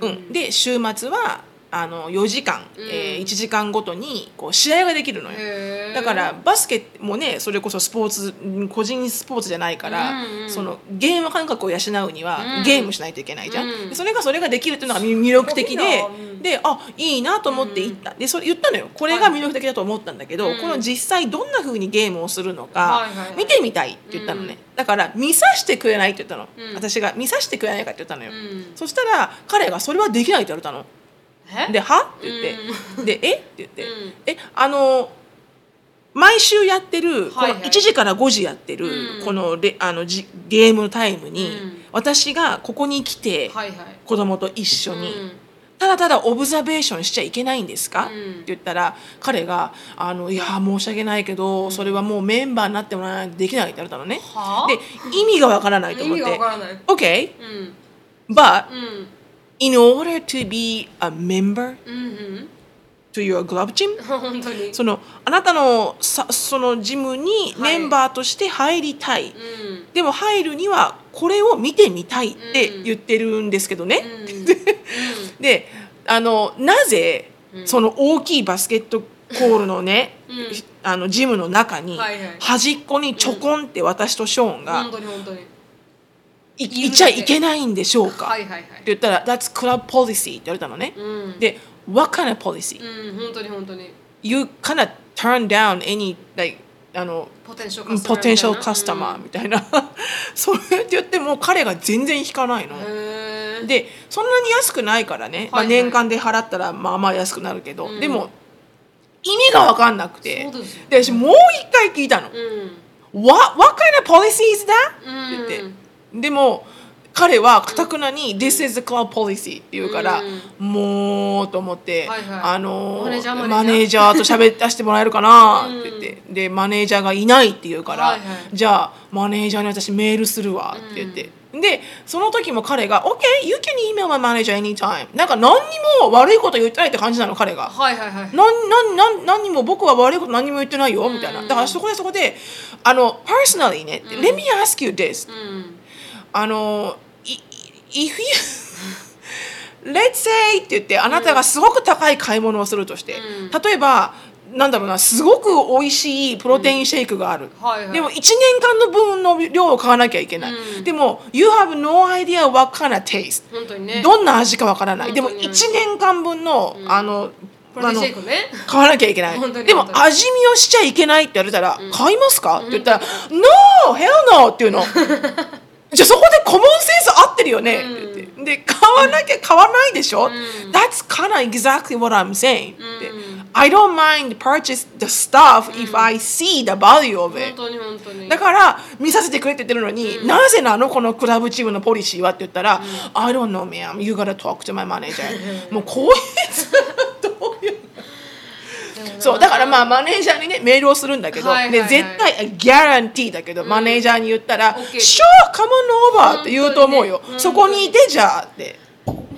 ううん。ん、で週末はあの4時間、うん。えー1時間ごとにこう試合ができるのよ。だからバスケもねそれこそスポーツうん個人スポーツじゃないから、うんうんそのゲーム感覚を養うには、うん。ゲームしないといけないじゃん、うん。でそれがそれができるっていうのが魅力的でであいいなと思って行った、でそれ言ったのよ。これが魅力的だと思ったんだけど、うんこの実際どんな風にゲームをするのか、見てみたいって言ったのね、だから見させてくれないって言ったの、うん。私が見させてくれないかって言ったのよ、うん。そしたら彼がそれはできないって言われたの。え？で「は?」って言って「でえ？っ?」て言って。うん「えあの毎週やってるこのはい。はい1時から5時やってるうん。このレあのじゲームタイムにうん。私がここに来てはいはい。子供と一緒にうん。ただただオブザベーションしちゃいけないんですか?」うん。って言ったら彼が「あのいや申し訳ないけどそれはもうメンバーになってもらわないとできない」って言われたのね。はあ？で意味がわからないと意思って。味がわからない「OK うん。But うん in order to be a member to your club gym? 本当にそのあなたのさそのジムにはい。メンバーとして入りたい、うんでも入るにはこれを見てみたいって言ってるんですけどね、うん *laughs* であのなぜうんその大きいバスケットコールのね、うんあのジムの中にはいはい。端っこにちょこんって私とショーンがいいちゃいけないんでしょうか、ってはいはい。はい言ったら「That's club policy」って言われたのね、うん。で「What kind of policy?、うん本当に本当に。You kind of turn down any like あのポテンシャルポテンシャルカカスタマーみたいな、*laughs* それって言っても彼が全然引かないの。でそんなに安くないからね、まあ、はいはい。年間で払ったらまあまあ安くなるけど、うん。でも意味が分かんなくて。ですよ。で私もう一回聞いたの。うん「What, what kind of policy is that?」うん。って言ってでも彼はかたくなに「This is the club policy」って言うから、もうと思って、はいはい。あのマネージャーと喋らせてもらえるかな *laughs* って言って、でマネージャーがいないって言うから、はいはい。じゃあマネージャーに私メールするわって言って、ででその時も彼が「OK you can email my manager anytime」なんか何にも悪いこと言ってないって感じなの彼が。はいはいはい。なんなんなん何にも僕は悪いこと何にも言ってないよみたいな。だからそこでそこであの personally ね、Let me ask you this、あのい if you let's say って言ってあなたがすごく高い買い物をするとして、例えばなんだろうなすごく美味しいプロテインシェイクがある、はいはい。でも1年間の分の量を買わなきゃいけない、でも You have no idea what kind of taste 本当にね。どんな味かわからない。でも本当に。1年間分の、あのプロテインシェイクね。買わなきゃいけない。*laughs* でも味見をしちゃいけないって言われたら、買いますか？って言ったら「No! Hell no!」っていうの *laughs* じゃあそこでコモンセンス合ってるよねって言ってで買わなきゃ買わないでしょ、That's kind of exactly what I'm saying って、I don't mind purchase the stuff if I see the value of 本 it 当に本当にだから見させてくれって言ってるのに、なぜなのこのクラブチームのポリシーはって言ったら、I don't know ma'am you gotta talk to my manager もうこういうどういうそうだからまあマネージャーにねメールをするんだけど、はいはいはい。で絶対ギャランティーだけど、マネージャーに言ったら「OK Sure come on over」って言うと思うよ、そこにいてじゃあって。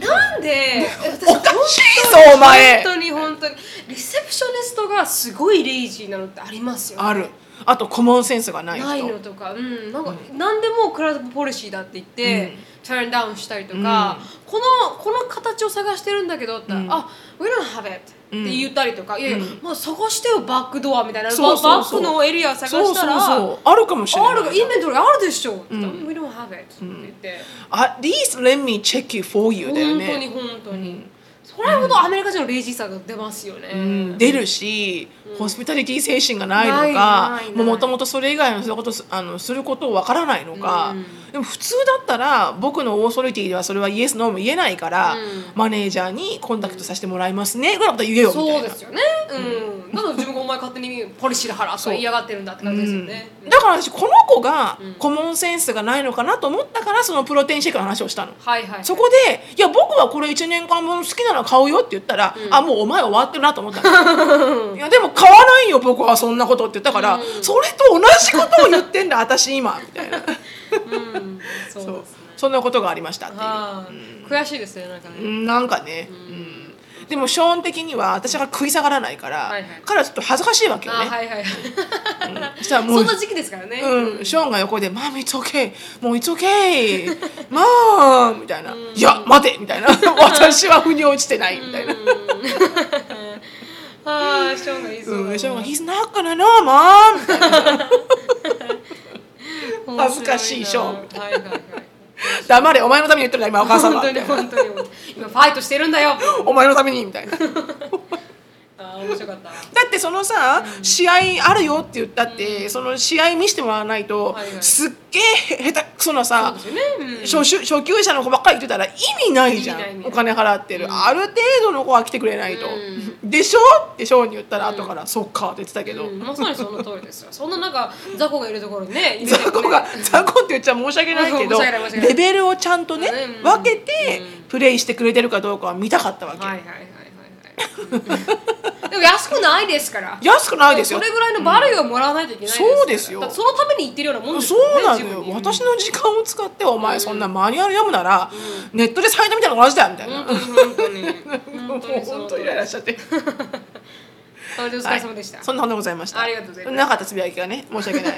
なんで？私おかしいぞお前。本当に本当に。リセプショニストがすごいレイジーなのってありますよね。ある。あとコモンセンスがない人。ないのとか、うん、なんか、何でもクラブポリシーだって言って、ターンダウンしたりとか、このこの形を探してるんだけどって、あ We don't have it って言ったりとか、いやいや、まあ、探してよバックドアみたいな。そうバックのエリア探したらあるかもしれない。あるがインベントリーあるでしょ、って言ったら We don't have it って言って、At least let me check it for you だよね。本当に本当に、それほどアメリカ人のレイジーさが出ますよね、うん。出るし、ホスピタリティ精神がないのかもともとそれ以外のそういうことすあのすることをわからないのか、でも普通だったら僕のオーソリティではそれはイエスノーも言えないから、マネージャーにコンタクトさせてもらいますねぐらいのこと言えよみたいなそうですよね。うん、なので自分がお前勝手にポリシーで払うとか嫌がってるんだって感じですよね、だから私この子がコモンセンスがないのかなと思ったからそのプロテインシェイクの話をしたの。はいはい。そこで「いや僕はこれ1年間分好きなの買うよ」って言ったら「あもうお前終わってるな」と思ったの。*laughs* いやでも買わないよ僕はそんなことって。言ったから、それと同じことを言ってんだ私今みたいな。うんそう。そんなことがありましたっていう。はい悔しいですねなんかね、うん。なんかね、うん。でもショーン的には私が食い下がらないから、彼はちょっと恥ずかしいわけよね、あはいはいはい、そしたらもう *laughs* そんな時期ですからね、うん、ショーンが横で「マミ it's okay. もう it's okay. *laughs* マーみたいな「いや待て!」みたいな「*laughs* 私は腑に落ちてない」みたいな。ああショーンがいいそうだな。うん、ショーンが「He's not gonna know mom」みたいな恥ずかしいショー。ン面白いなはいはいはい「黙れお前のために言ってるんだ今お母さんは」本当に本当に。今ファイトしてるんだよ。お前のために」みたいな。*laughs* あー面白かった。*laughs* だってそのさ、試合あるよって言ったって、その試合見せてもらわないと、はいはい。すっげえ下手くそなさね、うん。初初初級者の子ばっかり言ってたら意味ないじゃん。意味ない。意味ないお金払ってる、ある程度の子は来てくれないと、でしょってショーに言ったら後から、そっかって言ってたけど、うん。まさにその通りですよ。そんななんか雑魚がいるところ *laughs* にね。雑魚が雑魚って言っちゃ申し訳ないけどレベルをちゃんとね、うん。分けてプレイしてくれてるかどうかは見たかったわけ、はいはいはい *laughs* でも安くないですから。安くないですよ。それぐらいのバリューをもらわないといけないですから。そうですよ。そのために言ってるようなもんですそよ。ねうなのよ。私の時間を使ってお前そんなマニュアル読むなら、ネットでサイトみたいなの同じだよみたいな、本当に本当にもう本当イライラしちゃってあお疲れ様でした、そんなことでございました。ありがとうございます。なかったつぶやきがね。申し訳ない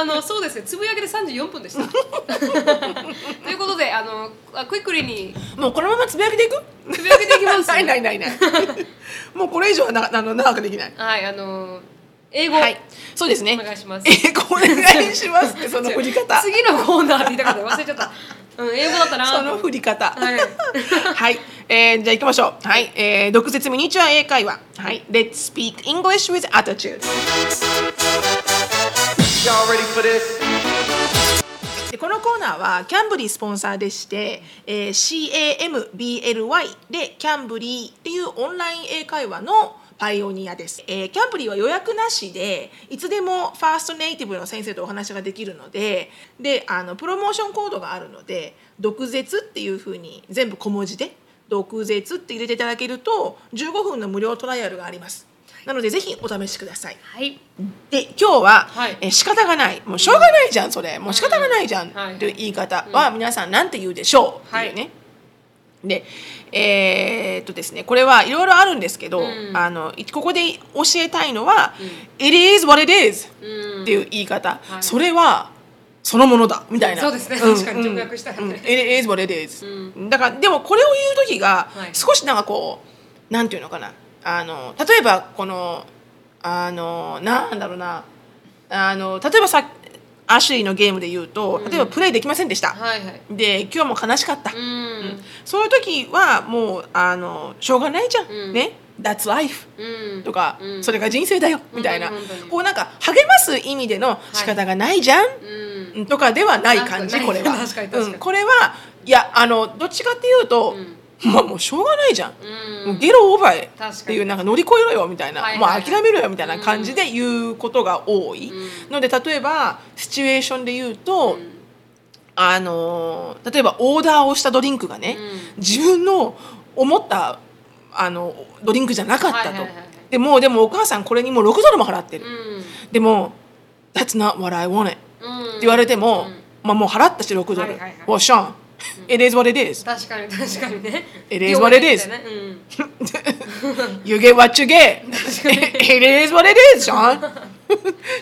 あのそうですね。つぶやきで34分でした。*laughs* ということであのあクイックリに。もうこのままつぶやきでいく？つぶやきでいきます。*laughs* ないないないない。*laughs* もうこれ以上はなあの長くできない。はいあの英語、はい。そうですね。お願いします。英語お願いしますってその振り方。次のコーナーって言いたかった。忘れちゃった、うん、英語だったな。その振り方。はい。はい、えー、じゃあ行きましょう。はい、えー、毒舌ミニチュア英会話。はい。Let's speak English with attitude でこのコーナーはキャンブリースポンサーでして、えー、CAMBLY でキャンブリーっていうオンライン英会話のパイオニアです、えーキャンブリーは予約なしでいつでもファーストネイティブの先生とお話ができるのでであのプロモーションコードがあるので「毒舌」っていうふうに全部小文字で「毒舌」って入れていただけると15分の無料トライアルがあります。なのでぜひお試しください。はい。で今日は、はい。えー仕方がない。もうしょうがないじゃんそれ。もう仕方がないじゃん、はいとい。う言い方は皆さんなんて言うでしょう。っていうね、でえーっとですねこれはいろいろあるんですけど、ん。あのいここで教えたいのは「It is what it is」うん。っていう言い方、はい。それはそのものだ。みたいな。そうですね。ん確かに直訳したらね。うん。うん It is what it is、うだからでもこれを言う時がはい。少しなんかこうなんていうのかなあの例えばこのあのなんだろうな。あの例えばさアシュリーのゲームで言うと例えばプレイできませんでした、はいはい。で今日も悲しかった、うん。そういう時はもうあのしょうがないじゃん、うん。ね。That's life うん。とか、うん。それが人生だよ。みたいな。こうなんか励ます意味での仕方がないじゃん、うん。とかではない感じこれは。これはいやあのどっちかっていうと、*laughs* まあもうしょうがないじゃん、うん。もうゲロオーバー確かに。っていうなんか乗り越えろよみたいな、はいはいはい。もう諦めろよみたいな感じで言うことが多い、ので例えばシチュエーションで言うと、あのー例えばオーダーをしたドリンクがね、自分の思ったあのドリンクじゃなかったと、はいはいはいはい。でもうでもお母さんこれにもう6ドルも払ってる、うん。でも「That's not what I wanted」ってうん言われても、まあ、もう払ったし6ドル「はいはいはい。Well Sean it is what it is. 確かに確かにね。It is what it is. ね。うん。You get what you get. it is what it is Sean. *laughs* っ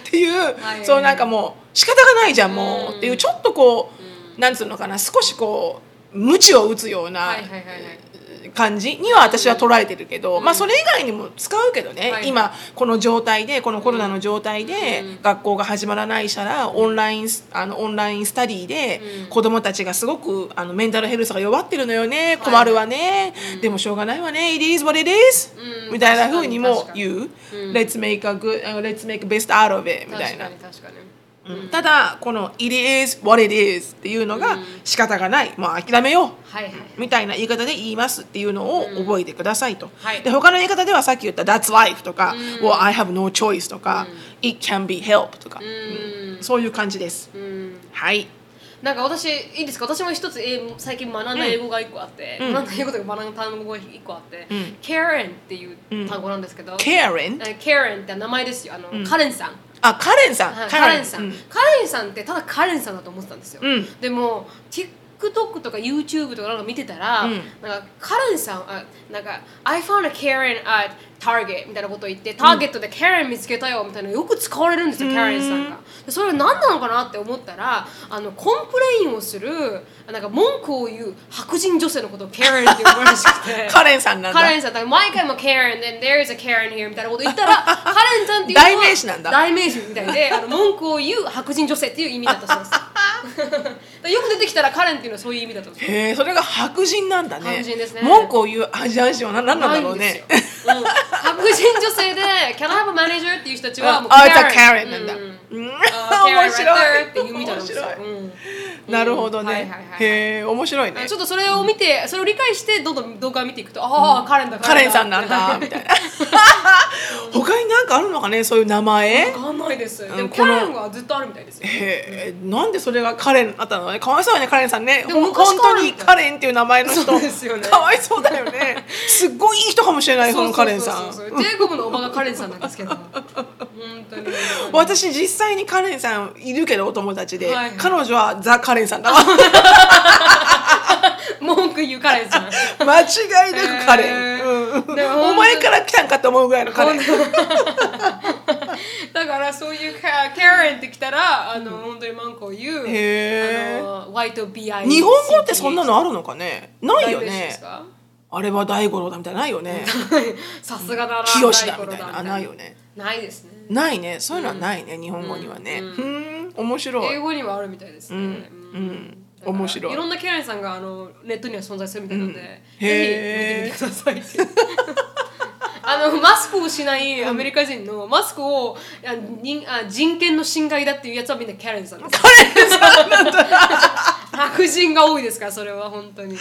ていう、はい。そうなんかもう仕方がないじゃんもう、っていうちょっとこう、なんつうのかな少しこう鞭を打つような、はいはいはいはい感じには私は捉えてるけど、まあそれ以外にも使うけどね、はい。今この状態でこのコロナの状態で学校が始まらないからオンラインスあのオンラインスタディで子供たちがすごくあのメンタルヘルスが弱ってるのよね。困るわね、でもしょうがないわね。It is what it is、うん。みたいな風にも言う、Let's make a good let's make best out of it みたいな。確かに確かにうん。ただこの「It is what it is」っていうのが仕方がない、もう諦めよう。はいはい。みたいな言い方で言いますっていうのを覚えてくださいと。はい。で他の言い方ではさっき言った「That's life」とか「well, I have no choice」とか「It can be help」とか、うん。そういう感じです。うん。はい。なんか私いいですか？私も一つ英語最近学んだ英語が一個あって、学んだ英語とか学んだ単語が一個あって、Karen っていう単語なんですけど、Karen? え Karen って名前ですよ。あの、カレンさんあ、カレンさん。はい。カレン。さん、うん。カレンさんってただカレンさんだと思ってたんですよ、うん。でも TikTok とか YouTube とかなんか見てたら、なんかカレンさんあなんか I found a Karen at Target みたいなことを言って、ターゲットで Karen 見つけたよみたいなよく使われるんですよ、カレンさんが。でそれは何なのかなって思ったらあの complain をするなんか文句を言う白人女性のことを Karen って呼ぶらしくて。*laughs* カレンさんなんだ。カレンさんだから毎回も Karen then there's a Karen here みたいなこと言ったら *laughs* カレンさんっていうのは代名詞なんだ。代名詞みたいであの文句を言う白人女性っていう意味だったそうです。*laughs* よく出てきたらカレンっていうのはそういう意味だったんです。よへえ、それが白人なんだね。白人ですね。文句を言うアジア人は何なんだろうね。うん、あ白人女性で can I have a manager っていう人たちはもうカレンなんだ。うん。うん面 right there って白い。いう意味なんですよ面白い。うんなるほどねはい。へえ、面白いねち。ょっとそれを見てそれを理解してどんどん動画を見ていくとああ、カレンだカレンさんなんだみたいな。*laughs* 他になんかあるのかね、そういう名前？わかんないですでもキこのャレンはずっとあるみたいですよへえ、なんでそれがカレンだったのね？かわいそうよね、カレンさんね。本当にカレンっていう名前の人。そうですよねかわいそうだよね。すっごいいい人かもしれない、このカレンさん。ジェイコブのおばがカレンさんなんですけど本当に私実際にカレンさんいるけどお友達で、はいはい。彼女はザ・カレンさんだわ。*laughs* 文句言うカレンさん *laughs* 間違いなくカレン、へー。うん。でお前から来たんかと思うぐらいのカレンだからそういうキャキャレンってきたらあの本当に文句を言う。へー。あの Y と BI 日本語ってそんなのあるのかね？ないよね。すか？あれは大五郎だみたいな。のないよね。*laughs* さすがだな清だみたいな。あないよね。ないですねないね。そういうのはないね、日本語にはね。うん。面白い。英語にはあるみたいですね、うん面白い。いろんなキャレンさんがあのネットには存在するみたいなので、ぜへーひ見てみてください。ってあのマスクをしないアメリカ人のマスクをあ人あ人権の侵害だっていうやつはみんなキャレンさんです。カレンさん白人が多いですからそれは本当に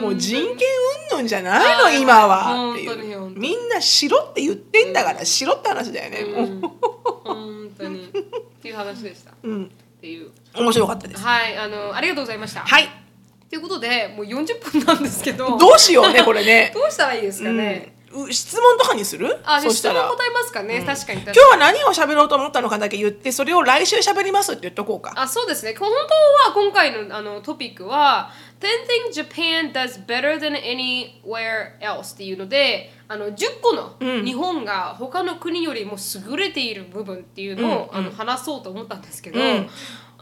もう人権云々じゃないのはい今は。っていうみんな白って言ってんだから白って話だよね、もう本当に。っていう話でした、っうんていう。面白かったです。はいあのありがとうございました。はい。ということでもう40分なんですけど。どうしようねこれね。*laughs* どうしたらいいですかね、う質問とかにする？あ質そしたら。問答えますかね、確かに確かに。今日は何を喋ろうと思ったのかだけ言ってそれを来週喋りますって言っとこうか。あそうですね。本当は今回のあのトピックは10 things Japan does better than anywhere else っていうのであの10個の日本が他の国よりも優れている部分っていうのを、あの話そうと思ったんですけど、ん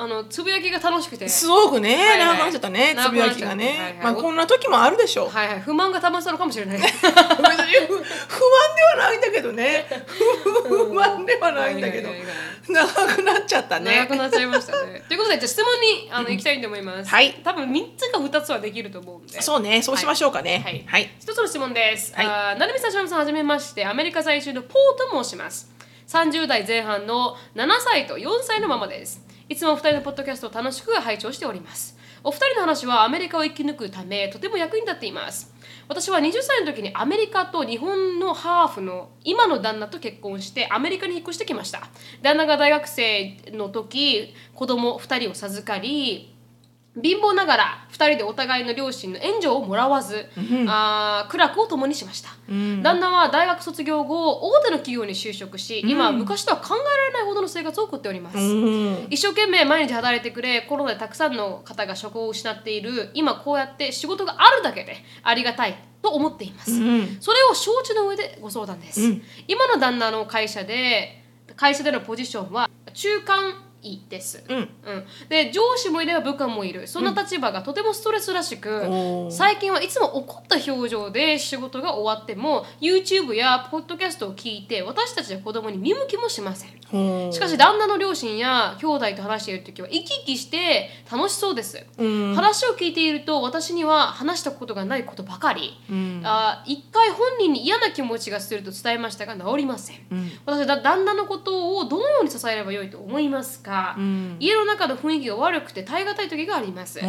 あのつぶやきが楽しくてすごくね、はいはい長くなっちゃったねつぶやきがね、まあこんな時もあるでしょう、はいはい不満がたまったのかもしれない不 *laughs* 不満ではないんだけどね不満ではないんだけど長くなっちゃったね長くなっちゃいましたね。ということで、じゃあ質問にあの行きたいと思います。はい多分3つか2つはできると思うんで。そうねそうしましょうかねはい。はい一つの質問です。はいあーなるみさん、しさん、はじめまして。アメリカ在住のポーと申します。30代前半の7歳と4歳のママです。いつもお二人のポッドキャストを楽しく拝聴しております。お二人の話はアメリカを生き抜くためとても役に立っています。私は20歳の時にアメリカと日本のハーフの今の旦那と結婚してアメリカに引っ越してきました旦那が大学生の時子供2人を授かり貧乏ながら2人でお互いの両親の援助をもらわず、あー苦楽を共にしました、旦那は大学卒業後大手の企業に就職し、今は昔とは考えられないほどの生活を送っております、うん。一生懸命毎日働いてくれコロナでたくさんの方が職を失っている。今こうやって仕事があるだけでありがたいと思っています、それを承知の上でご相談です、今の旦那の会社で会社でのポジションは中間位です、うん。うん、で上司もいれば部下もいる。そんな立場がとてもストレスらしく、おー。最近はいつも怒った表情で仕事が終わっても YouTube やポッドキャストを聞いて私たちや子供に見向きもしません。しかし旦那の両親や兄弟と話している時は生き生きして楽しそうです、うん。話を聞いていると私には話したことがないことばかり、うん。あ一回本人に嫌な気持ちがすると伝えましたが治りません、私はだ旦那のことをどのように支えればよいと思いますか、ん。家の中の雰囲気が悪くて耐え難い時があります。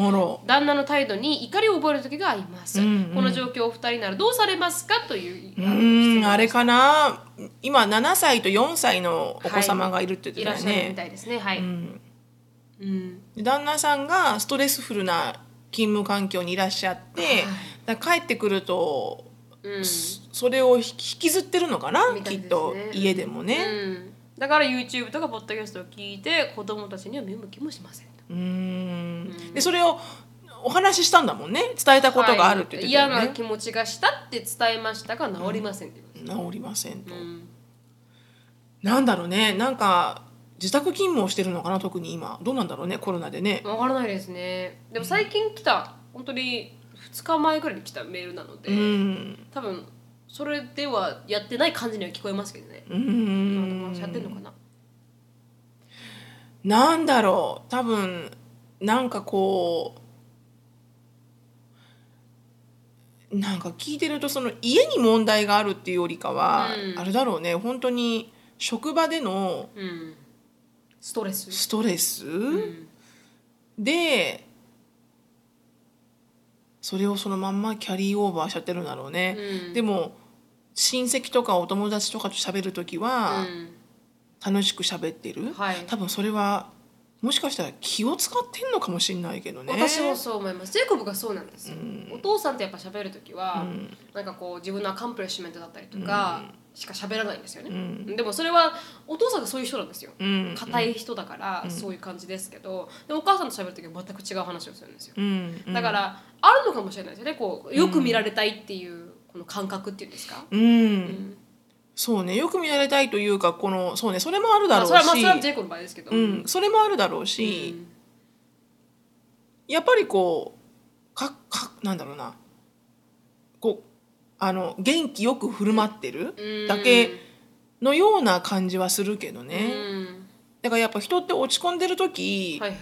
旦那の態度に怒りを覚える時があります、うんうん。この状況を二人ならどうされますかといううんあれかな。今7歳と4歳のお子様がいるって言いらってしゃるみったよね、たいですね。はい、うん。うん。で旦那さんがストレスフルな勤務環境にいらっしゃって、だから帰ってくるとうん。それを引きずってるのかな、ね。きっと家でもね。うん、だから YouTube とかポッドキャストを聞いて子供たちには見向きもしません。とうーん。でそれをお話ししたんだもんね。伝えたことがあるって言ってたよね、はい。嫌な気持ちがしたって伝えましたが治りませんって言いま治りませんと、すうん。なんだろうね。なんか自宅勤務をしてるのかな特に今。どうなんだろうねコロナでね。わからないですね。でも最近来た本当に2日前ぐらいに来たメールなので、うん。多分それではやってない感じには聞こえますけどね、うーん。まあやってんのかな？なんだろう。多分なんかこうなんか聞いてるとその家に問題があるっていうよりかは、うん。あれだろうね。本当に職場でのうん。ストレス。ストレス、うん。でそれをそのまんまキャリーオーバーしちゃってるんだろうね、うん。でも親戚とかお友達とかと喋る時はうん。楽しく喋ってる、はい。多分それはもしかしたら気を使ってんのかもしれないけどね。私もそう思います。ジェイコブがそうなんですよ、お父さんってやっぱ喋る時は、ん。なんかこう自分のアカンプレッシュメントだったりとかしか喋らないんですよね、ん。でもそれはお父さんがそういう人なんですよ。うん。硬、い人だからそういう感じですけど。でもお母さんと喋る時は全く違う話をするんですよ、うん。だからあるのかもしれないですよね。こうよく見られたいっていうこの感覚っていうんですか、うん、そうね。よく見られたいというかこのそうね。それもあるだろうし、まあそれはまあジェイコブの場合ですけど、うん、それもあるだろうし、やっぱりこうかかなんだろうな。こうあの元気よく振る舞ってるうん。だけのような感じはするけどうね、ん。だからやっぱ人って落ち込んでる時、はい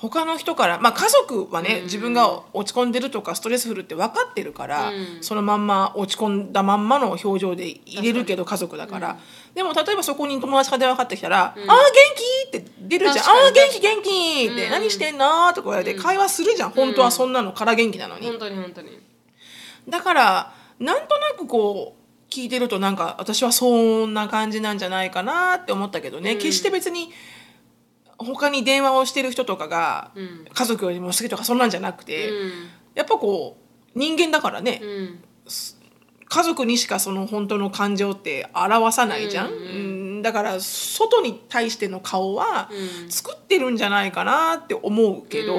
他の人からまあ家族はね、うん。自分が落ち込んでるとかストレスフルって分かってるから、うん。そのまんま落ち込んだまんまの表情で入れるけど家族だから、でも例えばそこに友達が電話かかってきたら「ああ元気!」って出るじゃん「確かに。ああ元気元気!」って「うん。何してんの?」とか言われて会話するじゃん、本当はそんなのから元気なのに、本当に本当に。だからなんとなくこう聞いてるとなんか私はそんな感じなんじゃないかなって思ったけどね、決して別に他に電話をしてる人とかがうん。家族よりも好きとかそんなんじゃなくて、うん。やっぱこう人間だからね、うん。家族にしかその本当の感情って表さないじゃん、うんうんだから外に対しての顔はうん。作ってるんじゃないかなって思うけど、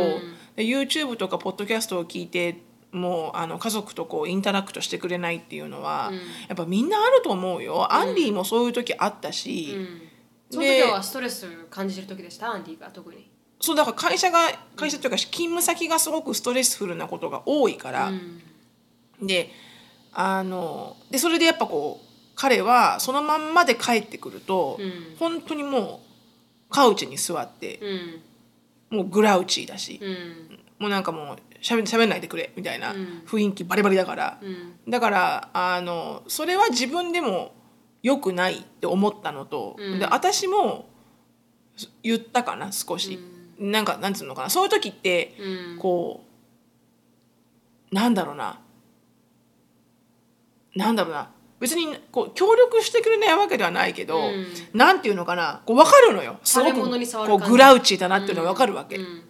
YouTube とかポッドキャストを聞いてもうあの家族とこうインタラクトしてくれないっていうのは、うん。やっぱみんなあると思うよ。アンディもそういう時あったし、うんその時はストレス感じてる時でした？アンディが特に。そうだから会社が会社というか勤務先がすごくストレスフルなことが多いから、うん。であのでそれでやっぱこう彼はそのまんまで帰ってくると、うん。本当にもうカウチに座ってうん。もうグラウチーだし、うん。もうなんかもうしゃべしゃべんないでくれみたいなうん。雰囲気バリバリだから、うん。だからあのそれは自分でも良くないって思ったのと、うん。で私も言ったかな少し、なんかなんつうのかなそういう時って、うん。こうなんだろうな。なんだろうな。別にこう協力してくれないわけではないけど、うん。なんていうのかな。こう分かるのよ。すごくこうグラウチーだなっていうのが分かるわけ、うん。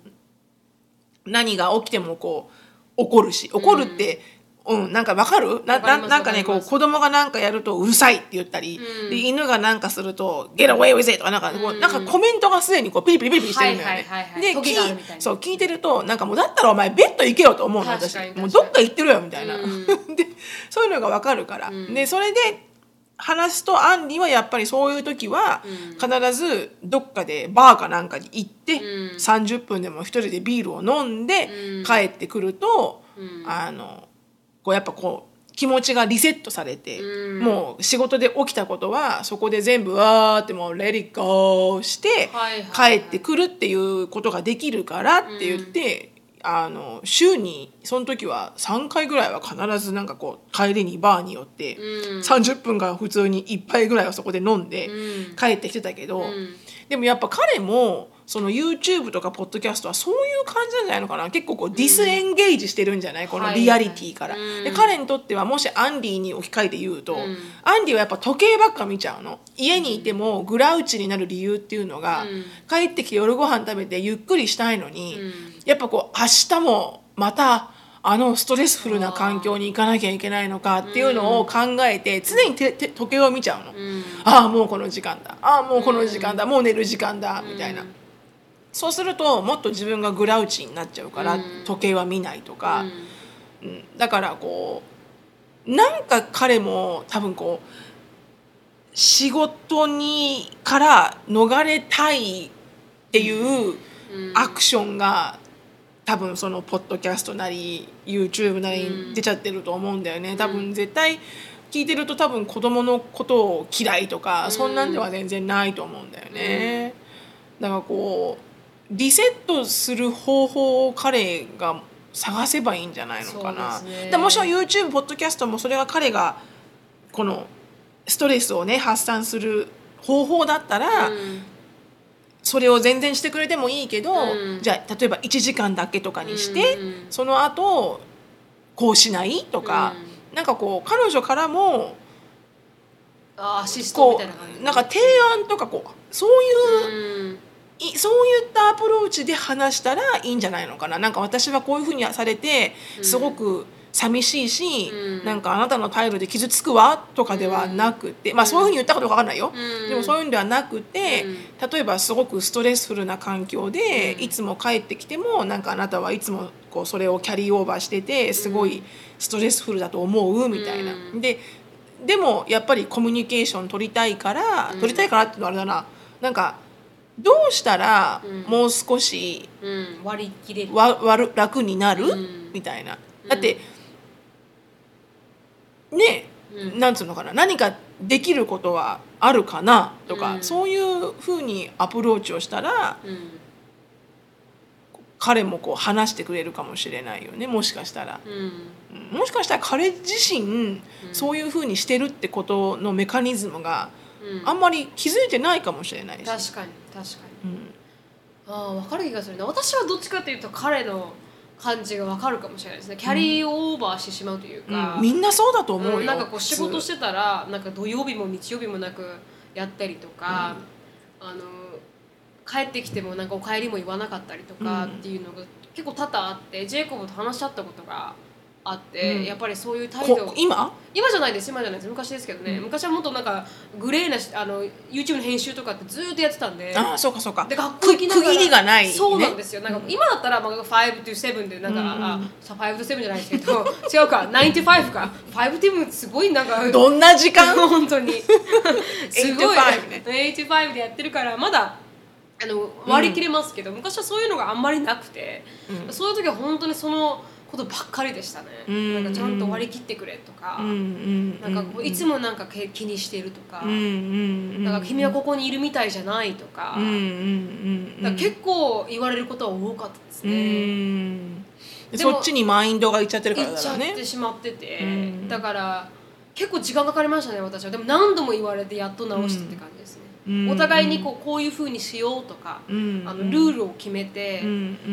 何が起きてもこう怒るし怒るって、うんなんか分かる？なななんかねこう子供がなんかやるとうるさいって言ったり、うん。で犬がなんかすると「Get away with it」とかなんかこう、うん。なんかコメントがすでにこうピリピリピリピリしてるのよね。でそう聞いてるとなんかもうだったらお前ベッド行けよと思うの私。もうどっか行ってるよみたいな、うん。*laughs* でそういうのが分かるから、ん。でそれで話すとアンディはやっぱりそういう時はうん。必ずどっかでバーかなんかに行って、うん。30分でも一人でビールを飲んでうん。帰ってくると、うん。あのこうやっぱこう気持ちがリセットされて、うん。もう仕事で起きたことはそこで全部わーってもう「レディゴー」してはいはいはい。帰ってくるっていうことができるからって言って、あの週にその時は3回ぐらいは必ずなんかこう帰りにバーに寄って、うん。30分間普通に1杯ぐらいはそこで飲んでうん。帰ってきてたけど、ん。でもやっぱ彼もその YouTube とかポッドキャストはそういう感じなんじゃないのかな。結構こうディスエンゲージしてるんじゃない、このリアリティから。で彼にとってはもしアンディに置き換えて言うと、ん。アンディはやっぱ時計ばっか見ちゃうの。家にいてもグラウチになる理由っていうのが、うん。帰ってきて夜ご飯食べてゆっくりしたいのに、うん。やっぱこう明日もまたあのストレスフルな環境に行かなきゃいけないのかっていうのを考えて常にてて時計を見ちゃうの、うん。ああもうこの時間だ。ああもうこの時間だ、もう寝る時間だ。みたいな、そうするともっと自分がグラウチになっちゃうから、うん。時計は見ないとか、うん。うん。だからこうなんか彼も多分こう仕事にから逃れたいっていうアクションが多分そのポッドキャストなり YouTube なりに出ちゃってると思うんだよね、多分絶対聞いてると多分子供のことを嫌いとか、そんなんでは全然ないと思うんだよね、だからこうリセットする方法を彼が探せばいいんじゃないのかな、ですね。でもちろん YouTube ポッドキャストもそれが彼がこのストレスをね発散する方法だったら、うん。それを全然してくれてもいいけど、うん。じゃあ例えば1時間だけとかにして、うんうんその後こうしないとか、なんかこう彼女からもあアシストみこたいな感じ。うなんか提案とかこうそういう、そういったアプローチで話したらいいんじゃないのかな。なんか私はこういうふうにされてすごく寂しいし、うん。なんかあなたの態度で傷つくわとかではなくて、まあそういうふうに言ったかどうかわかんないよ、うん。でもそういうんではなくて、うん。例えばすごくストレスフルな環境で、うん。いつも帰ってきてもなんかあなたはいつもこうそれをキャリーオーバーしててすごいストレスフルだと思うみたいな。うん。ででもやっぱりコミュニケーション取りたいから、うん。取りたいからっていうのはあれだな。なんかどうしたらうん。もう少しうん。割り切れる？楽になる、うん。みたいな。だって、ねうん。なんつうのかな？何かできることはあるかな？とか、うん。そういうふうにアプローチをしたらうん。彼もこう話してくれるかもしれないよねもしかしたら。うん。うん。もしかしたら彼自身、そういうふうにしてるってことのメカニズムがうん。あんまり気づいてないかもしれないし。確かに確かに。うん。ああ分かる気がするな。私はどっちかというと彼の感じが分かるかもしれないですね。キャリーオーバーしてしまうというか、うん。みんなそうだと思うよ。うんなんかこう仕事してたらなんか土曜日も日曜日もなくやったりとか、あの帰ってきてもなんかお帰りも言わなかったりとかうんっていうのが結構多々あってジェイコブと話し合ったことがあって、やっぱりそういう態度。こ今？今じゃないです。今じゃないです。昔ですけどね、昔はもっとなんかグレーなしあの YouTube の編集とかってずーっとやってたんで。ああそうかそうか。で学校行きながら。区切りがないね。そうなんですよ。なんか今だったら、まあ、5 to 7でなんか、あさ5 to 7じゃないですけど。*laughs* 違うか。9 to 5か。5 to 7すごいなんかどんな時間？*laughs* 本当に。*laughs* すごい。8 to 5ね8 to 5でやってるからまだあの割り切れますけど、昔はそういうのがあんまりなくて、そういう時は本当にそのことばっかりでしたね、んなんかちゃんと割り切ってくれとか、うんうんなんかこういつもなんかけ気にしているとか、うんうんなんか君はここにいるみたいじゃないとか,、から結構言われることは多かったですうね。そっちにマインドがいっちゃってるから言っちゃってしまってて、うん。だから結構時間かかりましたね私は。でも何度も言われてやっと直したって感じですお互いにこうこういうふうにしようとか、うん。あのルールを決めて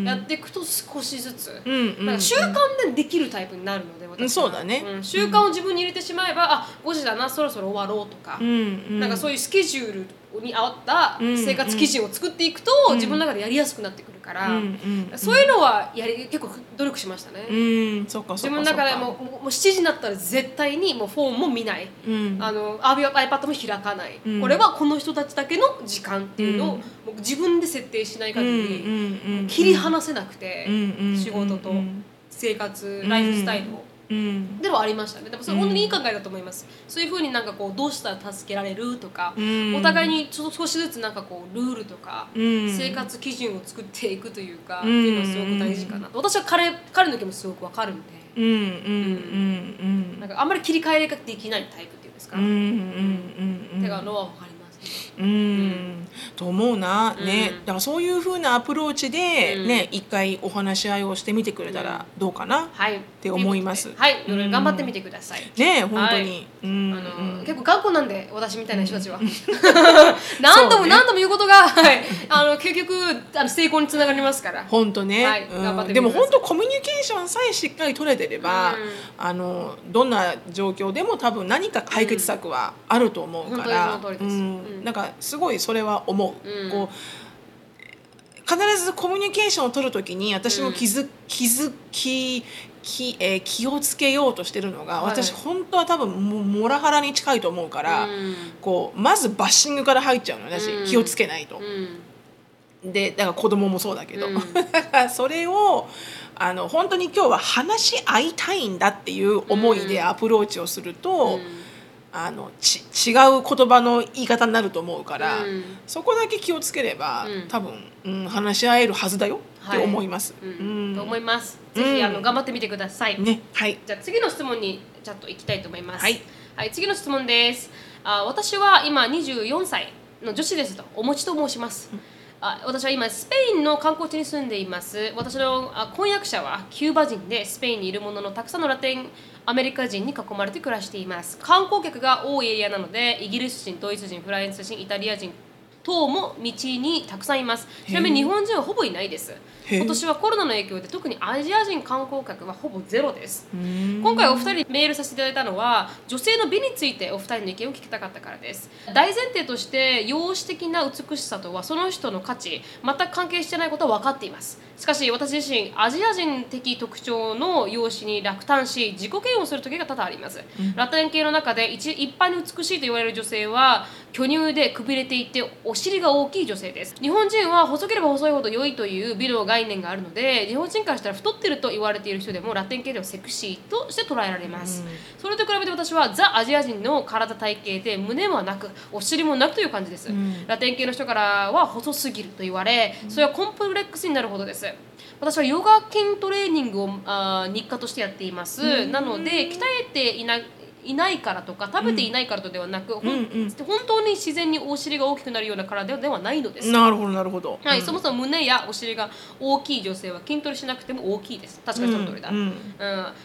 やっていくと少しずつ、なんか習慣でできるタイプになるので私は。そうだね。ん。習慣を自分に入れてしまえば、あ5時だなそろそろ終わろうとか、なんかそういうスケジュールに合ったうん。生活基準を作っていくと、自分の中でやりやすくなってくるから、うんうんそういうのはやり結構努力しましたね。うんそっか自分の中でももうもう7時になったら絶対にもうフォンも見ない、うん。あの iPad も開かない、うん。これはこの人たちだけの時間っていうのを、うん。もう自分で設定しない限り、うん切り離せなくて、うん。仕事と生活、ライフスタイルを。うん。ではありましたね。でもそれ本当にいい考えだと思います、そういうふうになんかこうどうしたら助けられるとか、うん。お互いにちょっと少しずつなんかこうルールとか、うん。生活基準を作っていくというか、うん。っていうのはすごく大事かなと。私は彼彼の気もすごくわかるんで、うんうんうんなんかあんまり切り替えができないタイプっていうんですか、うんうんうんうん。てかうん、と思うな、ね。うん。だからそういうふうなアプローチでうん。ね、一回お話し合いをしてみてくれたらどうかな、はい。って思います。はい。頑張ってみてください、ね本当に、あうん。のうん。結構頑固なんで私みたいな人たちは。*laughs* 何度も何度も言うことが、はい、あの結局あの成功につながりますから。本当ね、はい。うん。頑張ってでも本当コミュニケーションさえしっかり取れてれば、うん。あのどんな状況でも多分何か解決策はあると思うから、その通りです。うん。うん。なんかすごいそれは思う、うん。こう必ずコミュニケーションを取るときに私も気づ,、気づきき、えー気をつけようとしてるのが、はい。私本当は多分もモラハラに近いと思うから、うん。こうまずバッシングから入っちゃうの私、うん。気をつけないと。うん。でだから子供もそうだけど、うん。だからそれをあの本当に今日は話し合いたいんだっていう思いでアプローチをすると、あのち違う言葉の言い方になると思うから、うんそこだけ気をつければ、うん多分、うん、話し合えるはずだよって思います。うんうんと思います。うんぜひあの頑張ってみてください。ねはいじゃあ次の質問にちょっと行きたいと思います。はい、はい、次の質問です。あ私は今24歳の女子ですとお持ちと申します。あ私は今スペインの観光地に住んでいます私のあ婚約者はキューバ人でスペインにいるもののたくさんのラテンアメリカ人に囲まれて暮らしています。観光客が多いエリアなのでイギリス人ドイツ人フランス人イタリア人等も道にたくさんいます。ちなみに日本人はほぼいないです。今年はコロナの影響で特にアジア人観光客はほぼゼロです。うん。今回お二人にメールさせていただいたのは女性の美についてお二人の意見を聞きたかったからです。大前提として容姿的な美しさとはその人の価値全く関係してないことは分かっています。しかし私自身アジア人的特徴の容姿に落胆し自己嫌悪する時が多々あります、ラテン系の中で一一般に美しいと言われる女性は巨乳でくびれていてお尻が大きい女性です。日本人は細ければ細いほど良いという美の概念があるので日本人からしたら太ってると言われている人でもラテン系ではセクシーとして捉えられます、それと比べて私はザ・アジア人の体体型で胸もなくお尻もなくという感じです、ラテン系の人からは細すぎると言われそれはコンプレックスになるほどです。私はヨガ筋トレーニングをあー日課としてやっています、なので鍛えていないいないからとか食べていないからとではなく、うんうん本当に自然にお尻が大きくなるような体ではないのです、なるほどなるほど。はい、そもそも胸やお尻が大きい女性は筋トレしなくても大きいです。確かにその通りだ、うん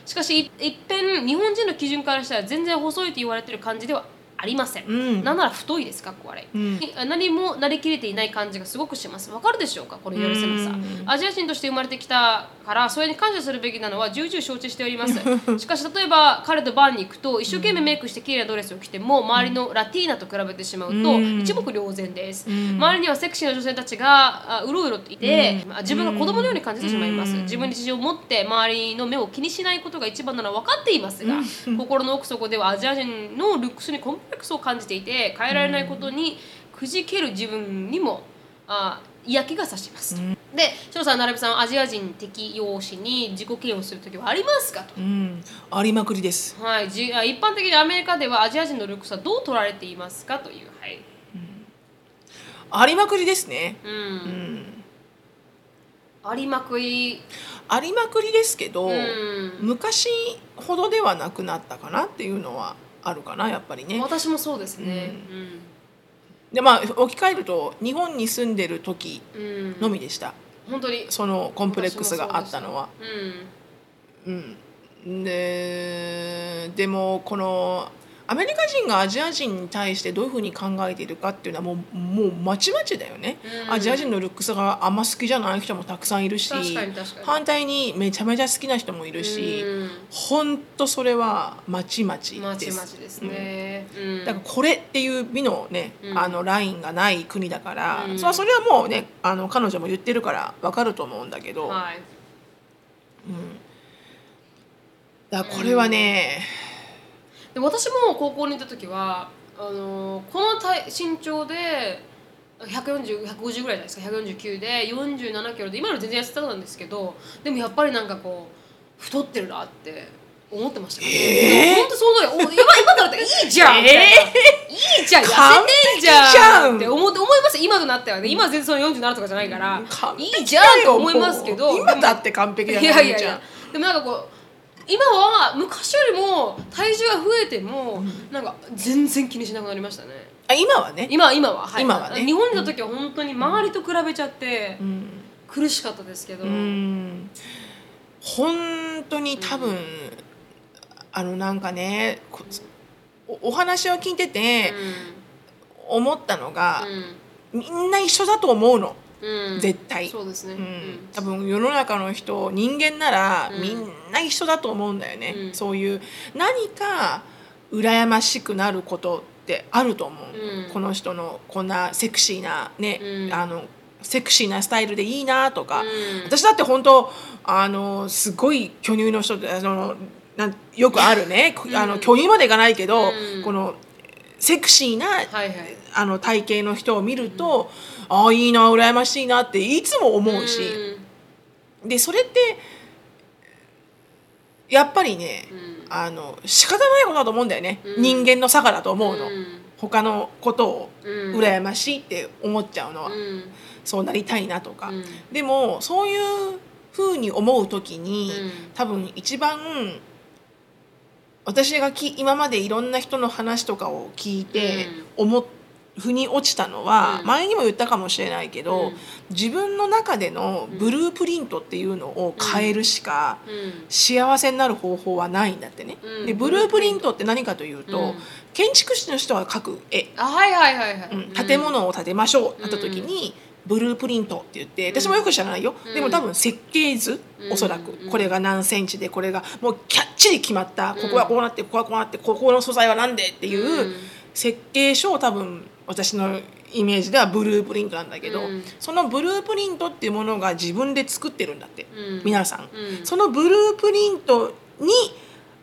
しかしい一遍日本人の基準からしたら全然細いと言われてる感じではありません、うん。なんなら太いですか？っこ悪い、ん。何もなりきれていない感じがすごくします。わかるでしょうか？この許せなさ、アジア人として生まれてきたからそれに感謝するべきなのは重々承知しております。*laughs* しかし例えば彼とバーに行くと一生懸命メイクして綺麗なドレスを着ても周りのラティーナと比べてしまうと一目瞭然です、周りにはセクシーな女性たちがあうろうろといて、まあ自分が子供のように感じてしまいます、自分に事情を持って周りの目を気にしないことが一番なのは分かっていますが、心の奥底ではアジア人のルックスにコンプレックスを感じていて変えられないことにくじける自分にもあ嫌気がさします、で翔さん並さんアジア人適用詞に自己嫌悪する時はありますかと？うん。ありまくりです。はい、じあ一般的にアメリカではアジア人のルックスはどう取られていますかという、はい。ありまくりですね。うん。ありまくり、ありまくりですけど、うん、昔ほどではなくなったかなっていうのはあるかなやっぱりね。私もそうですね。でまあ置き換えると日本に住んでる時うん、うんのみでした、本当に？そのコンプレックスがあったのは。うん。うん、ででもこのアメリカ人がアジア人に対してどういうふうに考えているかっていうのはもうもうまちまちだよね、うん。アジア人のルックスがあんま好きじゃない人もたくさんいるし反対にめちゃめちゃ好きな人もいるし、うん。ほんとそれはまちまちです。まちまちですね。うん。だからこれっていう美のね、うん。あのラインがない国だから、うん。それはそれはもうねあの彼女も言ってるからわかると思うんだけど、はい。だからこれはね、で私も高校にいた時はあのこの体身長で140、150ぐらいじゃないですか149で47キロで今の全然痩せてたんですけどでもやっぱりなんかこう太ってるなって思ってました。ね。本当そうだよ。お今今からだったらいいじゃんみたいな。いいじゃん痩完せてんじゃんって思って思います。今となってはね今は全然その47とかじゃないからいいじゃんと思いますけど。今だって完璧だいやいやいや。でもなんかこう今は昔よりも体重が増えても、なんか全然気にしなくなりましたね。あ今はね、今今は、はい、今はね。日本にいた時は本当に周りと比べちゃってうん。苦しかったですけど、うん。本当に多分、あのなんかねこおお話を聞いてて思ったのが、みんな一緒だと思うのうん。うん絶対。そうですね、うん、多分世の中の人人間ならうん。みんな一緒だと思うんだよね、うん。そういう何か羨ましくなることってあると思う、うん。この人のこんなセクシーなね、うん。あのセクシーなスタイルでいいなとか、うん。私だって本当あのすごい巨乳の人であのなんよくあるね、*laughs* あの巨乳までいかないけど、うん。このセクシーなはいはい。あの体型の人を見ると、ああいいな羨ましいなっていつも思うし、でそれってやっぱりね、うん。あの仕方ないことだと思うんだよね、うん。人間の差がだと思うの、うん。他のことをうん。羨ましいって思っちゃうのは、うん。そうなりたいなとか、うん。でもそういうふうに思う時に、うん。多分一番私がき今までいろんな人の話とかを聞いて思っ腑に落ちたのは、うん。前にも言ったかもしれないけど、うん。自分の中でのブループリントっていうのを変えるしか、うん。幸せになる方法はないんだってね。うん。でブループリントって何かというと、うん。建築士の人が描く絵、あはいはいはいはい、うん。建物を建てましょうなった時に、ブループリントって言って私もよく知らないよ、うん。でも多分設計図、うん。おそらく。うん。これが何センチでこれがもうきゃっちり決まった。ここはこうなってここはこうなってここの素材は何でっていううん設計書を多分私のイメージではブループリントなんだけど、うん。そのブループリントっていうものが自分で作ってるんだって、うん。皆さん、うん。そのブループリントに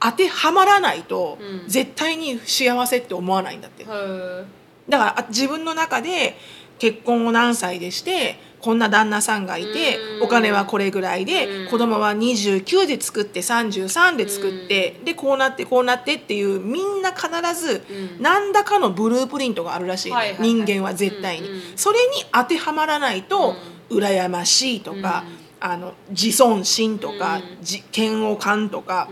当てはまらないと、うん。絶対に幸せって思わないんだって。はだからあ自分の中で結婚を何歳でしてこんな旦那さんがいてうん。お金はこれぐらいでうん。子供は29で作って33で作ってでこうなってこうなってっていうみんな必ずうん。何らかのブループリントがあるらしい人間は絶対に。それに当てはまらないと羨ましいとかあの自尊心とか嫌悪感とか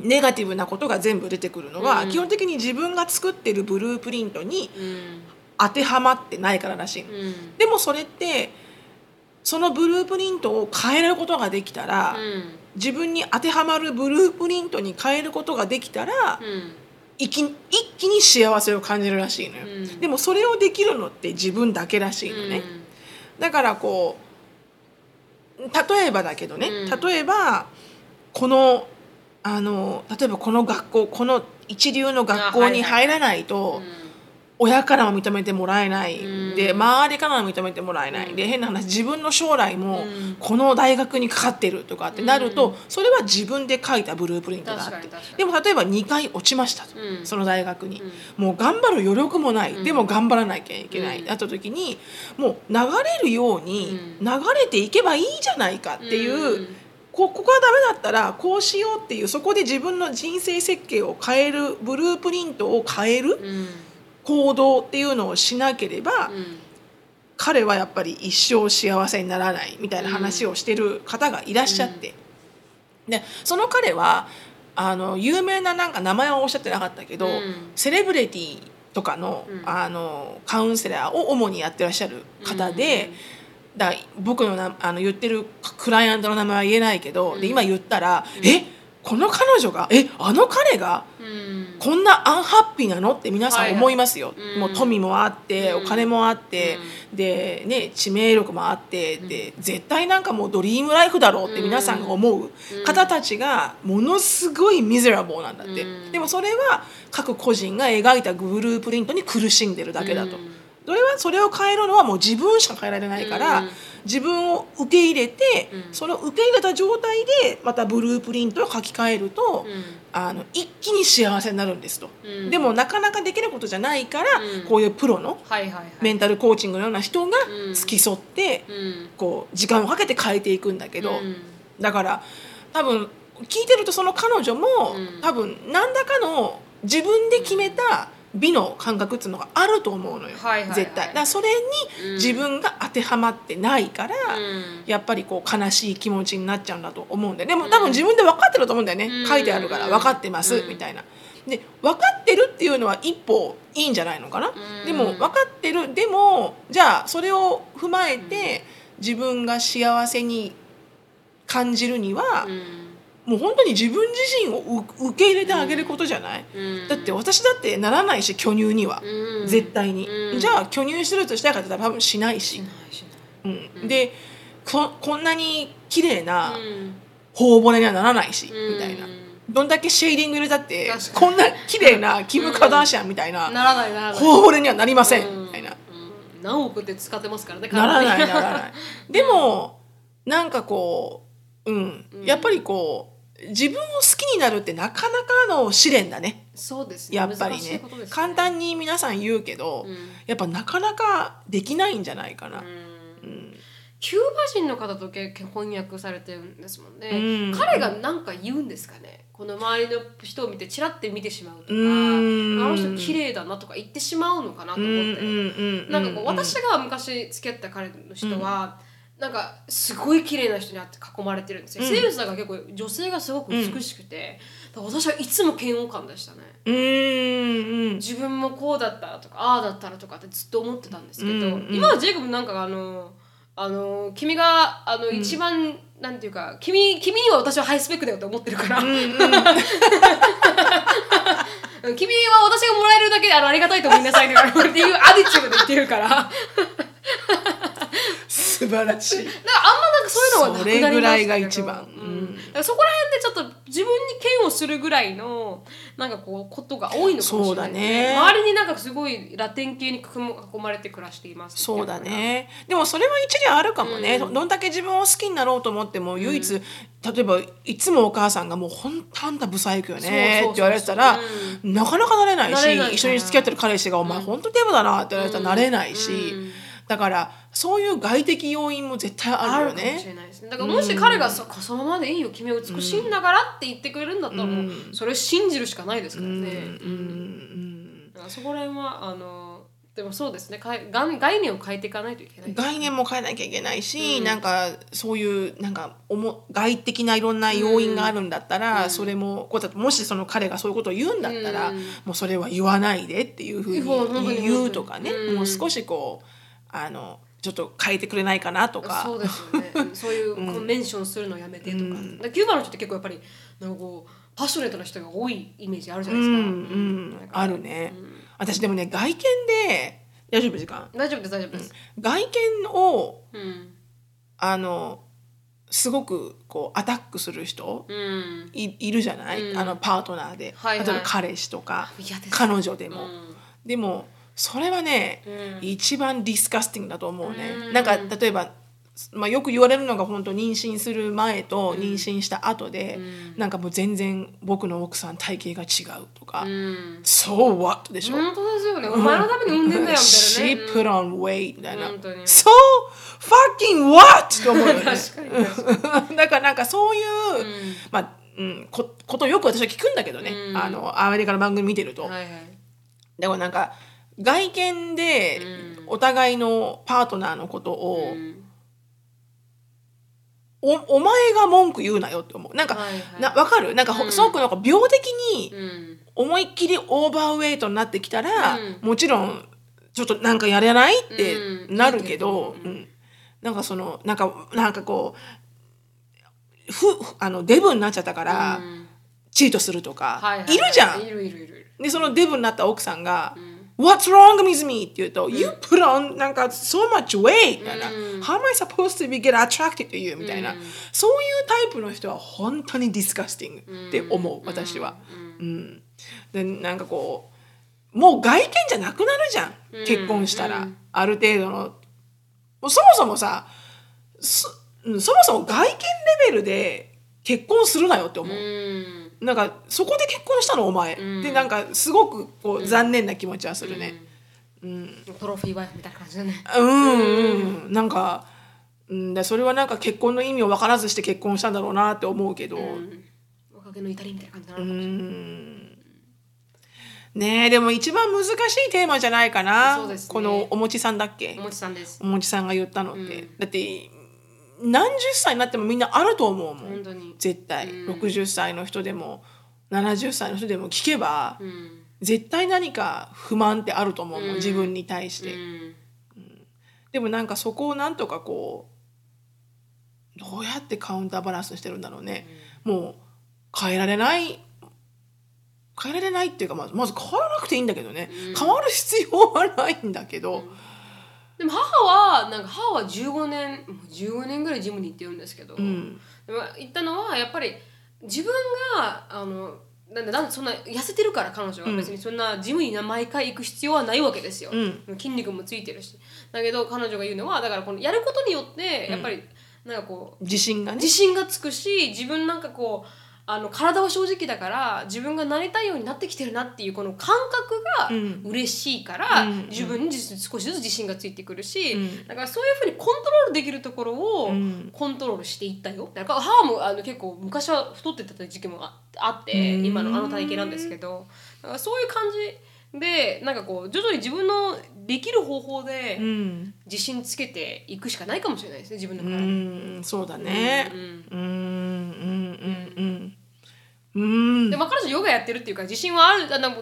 うん。ネガティブなことが全部出てくるのはうん。基本的に自分が作ってるブループリントにうん当てはまってないかららしいの。うん。でもそれってそのブループリントを変えることができたら、うん。自分に当てはまるブループリントに変えることができたら、うん。一気に幸せを感じるらしいのよ、うん。でもそれをできるのって自分だけらしいのね、だからこう例えばだけどね、うん。例えばこのあの例えばこの学校この一流の学校に入らないと、親からも認めてもらえない、うん。で周りからも認めてもらえない、うん。で変な話自分の将来もうん。この大学にかかってるとかってなると、うん。それは自分で書いたブループリントがあって。でも例えば2回落ちましたと、うん。その大学に、うん。もう頑張る余力もない、うん。でも頑張らなきゃいけない、うん。あった時にもう流れるようにうん。流れていけばいいじゃないかっていう。うん。こここがダメだったらこうしようっていうそこで自分の人生設計を変えるブループリントを変えるうん行動っていうのをしなければ、うん。彼はやっぱり一生幸せにならないみたいな話をしてる方がいらっしゃって、でその彼はあの有名ななんか名前はおっしゃってなかったけど、うん。セレブリティとかの,、うん。あのカウンセラーを主にやってらっしゃる方で。だ僕のなあの言ってるクライアントの名前は言えないけど、でうん今言ったら「え？この彼女がえあの彼がうん。こんなアンハッピーなのって皆さん思いますよ、はいはいもう富もあって、うん。お金もあって、でね知名力もあって、で絶対なんかもうドリームライフだろうって皆さんが思う方たちがものすごいミゼラボーなんだって、うん。でもそれは各個人が描いたブループリントに苦しんでるだけだと。うん。それはそれを変えるのはもう自分しか変えられないから、うん自分を受け入れて、うん。それを受け入れた状態でまたブループリントを書き換えると、うん。あの一気に幸せになるんですと、うん。でもなかなかできることじゃないから、うん。こういうプロのメンタルコーチングのような人がうん。付き添って、うん。こう時間をかけて変えていくんだけど、うん。だから多分聞いてるとその彼女も、うん。多分何らかの自分で決めた美の感覚っていうのがあると思うのよ、はいはいはい。絶対。だからそれうん。に自分が当てはまってないから、うん。やっぱりこう悲しい気持ちになっちゃうんだと思うんででも多分自分で分かってると思うんだよね、うん。書いてあるから分かってます、うん。みたいな。で分かってるっていうのは一歩いいんじゃないのかな、うん。でも分かってる。でもじゃあそれを踏まえて自分が幸せに感じるには、うんもう本当に自分自身をう受け入れてあげることじゃない、うん。だって私だってならないし巨乳には、うん。絶対に、うん。じゃあ巨乳するとしたいかっ多分しないし。うん。でここんなに綺麗なうん。頬骨にはならないし、うん。みたいな。どんだけシェーディング入れたってこんな綺麗なキム・カダーシャンみたいな。頬骨にはなりません、うん。みたいな。うん。何億って使ってますからねならないならない。でもなんかこう、うん。うん。やっぱりこう自分を好きになるってなかなかの試練だね。そうですね。やっぱりね。ね。簡単に皆さん言うけど、うん。やっぱなかなかできないんじゃないかな、うん。うん。キューバ人の方と翻訳されてるんですもんね、うん。彼が何か言うんですかね。この周りの人を見てチラッて見てしまうとか、うん。あの人綺麗だなとか言ってしまうのかなと思って、んなんかこう私が昔付き合った彼の人は、なんかすごい綺麗な人に会って囲まれてるんですよ。うん。セールスだから結構女性がすごく美しくて、だから私はいつも嫌悪感でしたね。うんうん。自分もこうだったらとかああだったらとかってずっと思ってたんですけど、うんうん今はジェイコブなんかあのあの君があの一番、なんていうか君君には私はハイスペックだよと思ってるから、うん *laughs* 君は私がもらえるだけであのありがたいと思いなさいねっていうアディチブで言ってるから素晴らしい。あんまなんかそういうのはなくなりましたけど。それぐらいが一番。うん。うん。だからそこら辺でちょっと自分に嫌悪するぐらいのなんかこうことが多いのかもしれないね。周りになんかすごいラテン系に囲まれて暮らしていますそうだね。でもそれは一理あるかもね、うん。どんだけ自分を好きになろうと思っても唯一、例えばいつもお母さんが「もうほんとあんたブサイクよね」って言われてたらそうなかなかなれないしなれない。一緒に付き合ってる彼氏が「お前ほん。とデブだな」って言われたらなれないし、うんだからそういう外的要因も絶対ああるよね。だからもし彼がそ,、そのままでいいよ。君は美しいんだからって言ってくれるんだったらもううんそれを信じるしかないですからね、うん。そこら辺はあのでもそうですね。概概念を変えていかないといけない。概念も変えなきゃいけないし、うん。なんかそういうなんかおも外的ないろんな要因があるんだったら、うん。それもこうもしその彼がそういうことを言うんだったら、うん。もうそれは言わないでっていうふうに言うとかね、うん。もう少しこうあのちょっと変えてくれないかなとか。そうですよね。うんそういうコンベンションするのやめてとか,、うん。だからキューバの人って結構やっぱりなんかこうパッショネットな人が多いイメージあるじゃうないですか。んうん。あるね、私でもね外見で大丈夫時間大丈夫です大丈夫です。外見をうん。あのすごくこうアタックする人うん。いいるじゃない、うん。あのパートナーで、はいはい。例えば彼氏とか彼女でも、うん。でもそれはね、うん。一番ディスカスティングだと思うね、うん。なんか例えば、まあ、よく言われるのが本当妊娠する前と妊娠した後で、なんかもう全然僕の奥さん体型が違うとか、うん。So what? でしょ、本当ですよね。お前のために産んでんだよみた She いなね。*laughs* put on weight みたいな。So fucking what? って思うよね。*laughs* *laughs* だからなんかそういう、まあ、うん、こことをよく私は聞くんだけどね、うん。あのアメリカの番組見てると、に。はいはい。でもなんか外見でお互いのパートナーのことを、うん。おお前が文句言うなよって思う。なんか、はいはい。なわかる？なんかほ、すごくなんか病的にうん。思いっきりオーバーウェイトになってきたら、うん。もちろんちょっとなんかやれないってうん。なるけど、うんうん。なんかそのなんかなんかこうふあのデブになっちゃったから、うん。チートするとか、はいはいはい。いるじゃん。いるいるいるいる。でそのデブになった奥さんが「What's wrong with me?」って言うと「You put on なんか so much weight」みたいな「How am I supposed to be get attracted to you?」みたいな、そういうタイプの人は本当にディスカスティングって思う、私は。うん。でなんかこうもう外見じゃなくなるじゃん。結婚したら、ある程度の。もうそもそもさそもそも外見レベルで結婚するなよって思う。うん。なんかそこで結婚したのお前、でなんかすごくこう残念な気持ちはするね。トロフィーワイフみたいな感じだね。うん、うん、なんか、うん、だそれはなんか結婚の意味を分からずして結婚したんだろうなって思うけど、おかげの至りみたいな感じだな。ねえでも一番難しいテーマじゃないかな、ね。このおもちさんだっけ？おもちさんです。お。もちさんが言ったのって、だって何十歳になってもみんなあると思うもん。絶対、60歳の人でも70歳の人でも聞けば、うん。絶対何か不満ってあると思うもん、自分に対して、うん。でもなんかそこをなんとかこうどうやってカウンターバランスしてるんだろうね、もう変えられない変えられないっていうかまずまず変わらなくていいんだけどね、変わる必要はないんだけど、でも母はなんか母は15年もう15年ぐらいジムに行ってるんですけど、ん。でも言ったのはやっぱり自分があのなんでなんでそんな痩せてるから彼女は別にそんなジムに毎回行く必要はないわけですよ、筋肉もついてるし。だけど彼女が言うのはだからこのやることによってやっぱりなんかこう自信がね。自信がつくし自分なんかこうあの体は正直だから自分がなりたいようになってきてるなっていうこの感覚が嬉しいから、自分に少しずつ自信がついてくるし、だからそういうふうにコントロールできるところをコントロールしていったよ。だから母もあの結構昔は太ってた時期もああって今のあの体型なんですけどだからそういう感じでなんかこう徐々に自分のできる方法でうん、自信つけていくしかないかもしれないですね自分のう体ん、そうだね。うんうんうん。うんうんうんでまあ彼女ヨガやってるっていうか自信はあるあなんか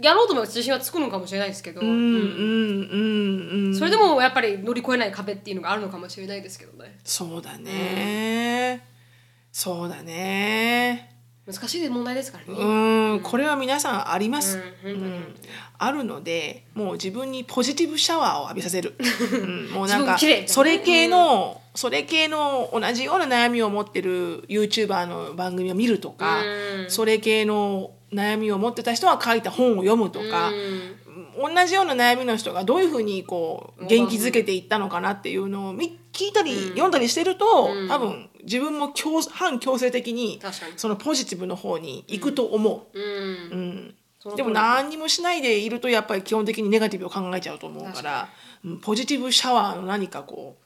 やろうと思えば自信はつくのかもしれないですけど、うんうんうん。うん。それでもやっぱり乗り越えない壁っていうのがあるのかもしれないですけどね。そうだね、そうだね難しい問題ですからね、うん、これは皆さんあります、うんあるのでもう自分にポジティブシャワーを浴びさせる、*laughs* うん、もうなんかそれ系の、それ系の同じような悩みを持ってる YouTuber の番組を見るとか、うん。それ系の悩みを持ってた人は書いた本を読むとか、同じような悩みの人がどういうふうにこう元気づけていったのかなっていうのを見聞いたり読んだりしてると、多分自分も強反強制的にそのポジティブの方に行くと思う。うん。でも何にもしないでいるとやっぱり基本的にネガティブを考えちゃうと思うから、うんポジティブシャワーの何かこう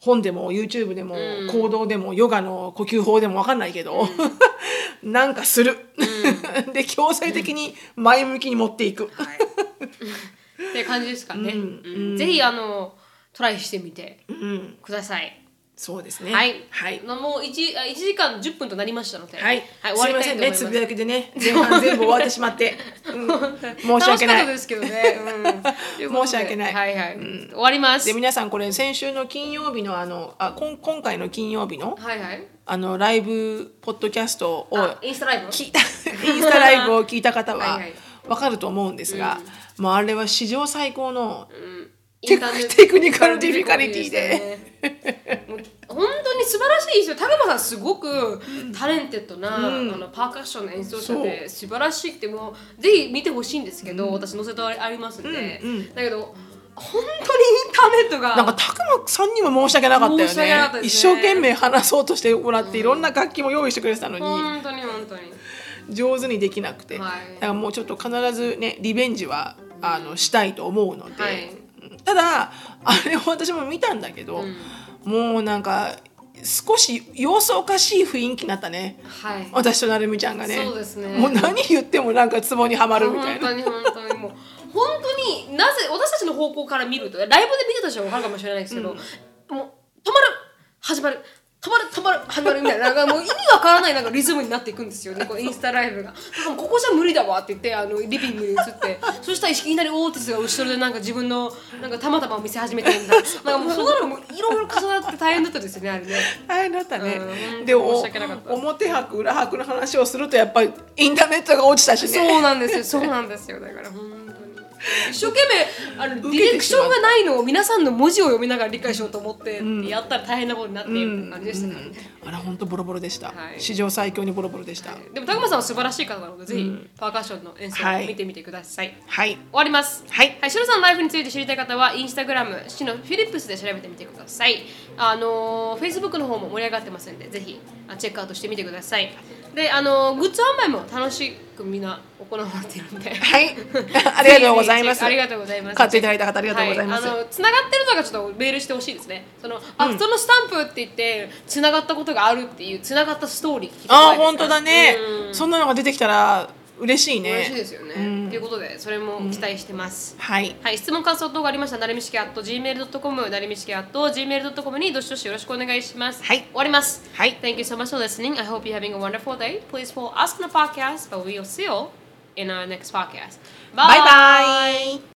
本でも YouTube でも行動でもヨガの呼吸法でも分かんないけど、*laughs* なんかする、*laughs* で強制的に前向きに持っていく。はい。*laughs* って感じですかね、うん。ぜひあのトライしてみてうん、ください。そうですね。はい、はい。のもう 1, あ1時間10分となりましたので、はい、終わりたいと思います。すいませんね、つぶやきでね、前半全部終わってしまって、うん。*laughs* 申し訳ない。楽しかったですけどね、うん。*laughs* 申し訳ない。はいはい、終わります。で皆さんこれ先週の金曜日のあのあこん今回の金曜日のはいはい。あのライブポッドキャストをあインスタライブ？聞いた *laughs* インスタライブを聞いた方ははいはい。わかると思うんですが、もうあれは史上最高のインターネットtechnical difficultyで。本当に素晴らしいですよ高間さんすごく talented な、あのパーカッションの演奏者で素晴らしくてもうぜひ見てほしいんですけど、私載せてありますんで、だけど本当にインターネットが。なんかたくまさんにも申し訳なかったよね。ね。一生懸命話そうとしてもらっていろんな楽器も用意してくれてたのに、本当に本当に。上手にできなくて、はい。だからもうちょっと必ずねリベンジはあのしたいと思うので、はいただあれを私も見たんだけど、もうなんか少し様子おかしい雰囲気になったね。はい。私となるみちゃんがね。そうですね。もう何言ってもなんかツボにはまるみたいな。本当に本当にもう。本当になぜ私たちの方向から見るとライブで見てた人は分かるかもしれないですけど、もう止まる。始まる止まる止まる始まるみたいななんかもう意味わからないなんかリズムになっていくんですよね。こうインスタライブが。だかここじゃ無理だわって言ってあのリビングに移ってそしたらいきなりオーティスが後ろでなんか自分のなんかたまたまを見せ始めてるんだ。なんかもうそうなるもいろいろ重なって大変だったですよねあれね。大変だったね。うん。でも申し訳なかった。表拍裏拍の話をするとやっぱりインターネットが落ちたしね。そうなんですよ、そうなんですよ。だから。一生懸命あのディレクションがないのを皆さんの文字を読みながら理解しようと思って、やったら大変なことになっている感じでしたからね。あれ本当ボロボロでした、はい。史上最強にボロボロでした。でも高間さんは素晴らしい方なので、ぜひパーカッションの演奏はい。を見てみてください。はい。終わります。はい。はい、シロさんのライフについて知りたい方は、インスタグラム、シのフィリップスで調べてみてください。あのー、Facebook の方も盛り上がってますんで、ぜひあチェックアウトしてみてください。で、あのー、グッズ販売も楽しくみんな行われてるんで。はい *laughs* ありがとうございますありがとうございます。買っていただいた方ありがとうございます、はい、あの繋がってるのがちょっとメールしてほしいですね。その、あ、そのスタンプって言って繋がったことがあるっていう繋がったストーリー聞きたいですか？あ本当だねうんそんなのが出てきたら嬉しいね嬉しいですよね。ということでそれも期待してます。はいはい、質問感想等がありましたら、なるみしき at gmail.com、なるみしき at gmail.com にどしどしよろしくお願いします。はい終わります。はい Thank you so much for listening. I hope you're having a wonderful day. Please follow us on the podcast, but we'll see you in our next podcast. バイバイ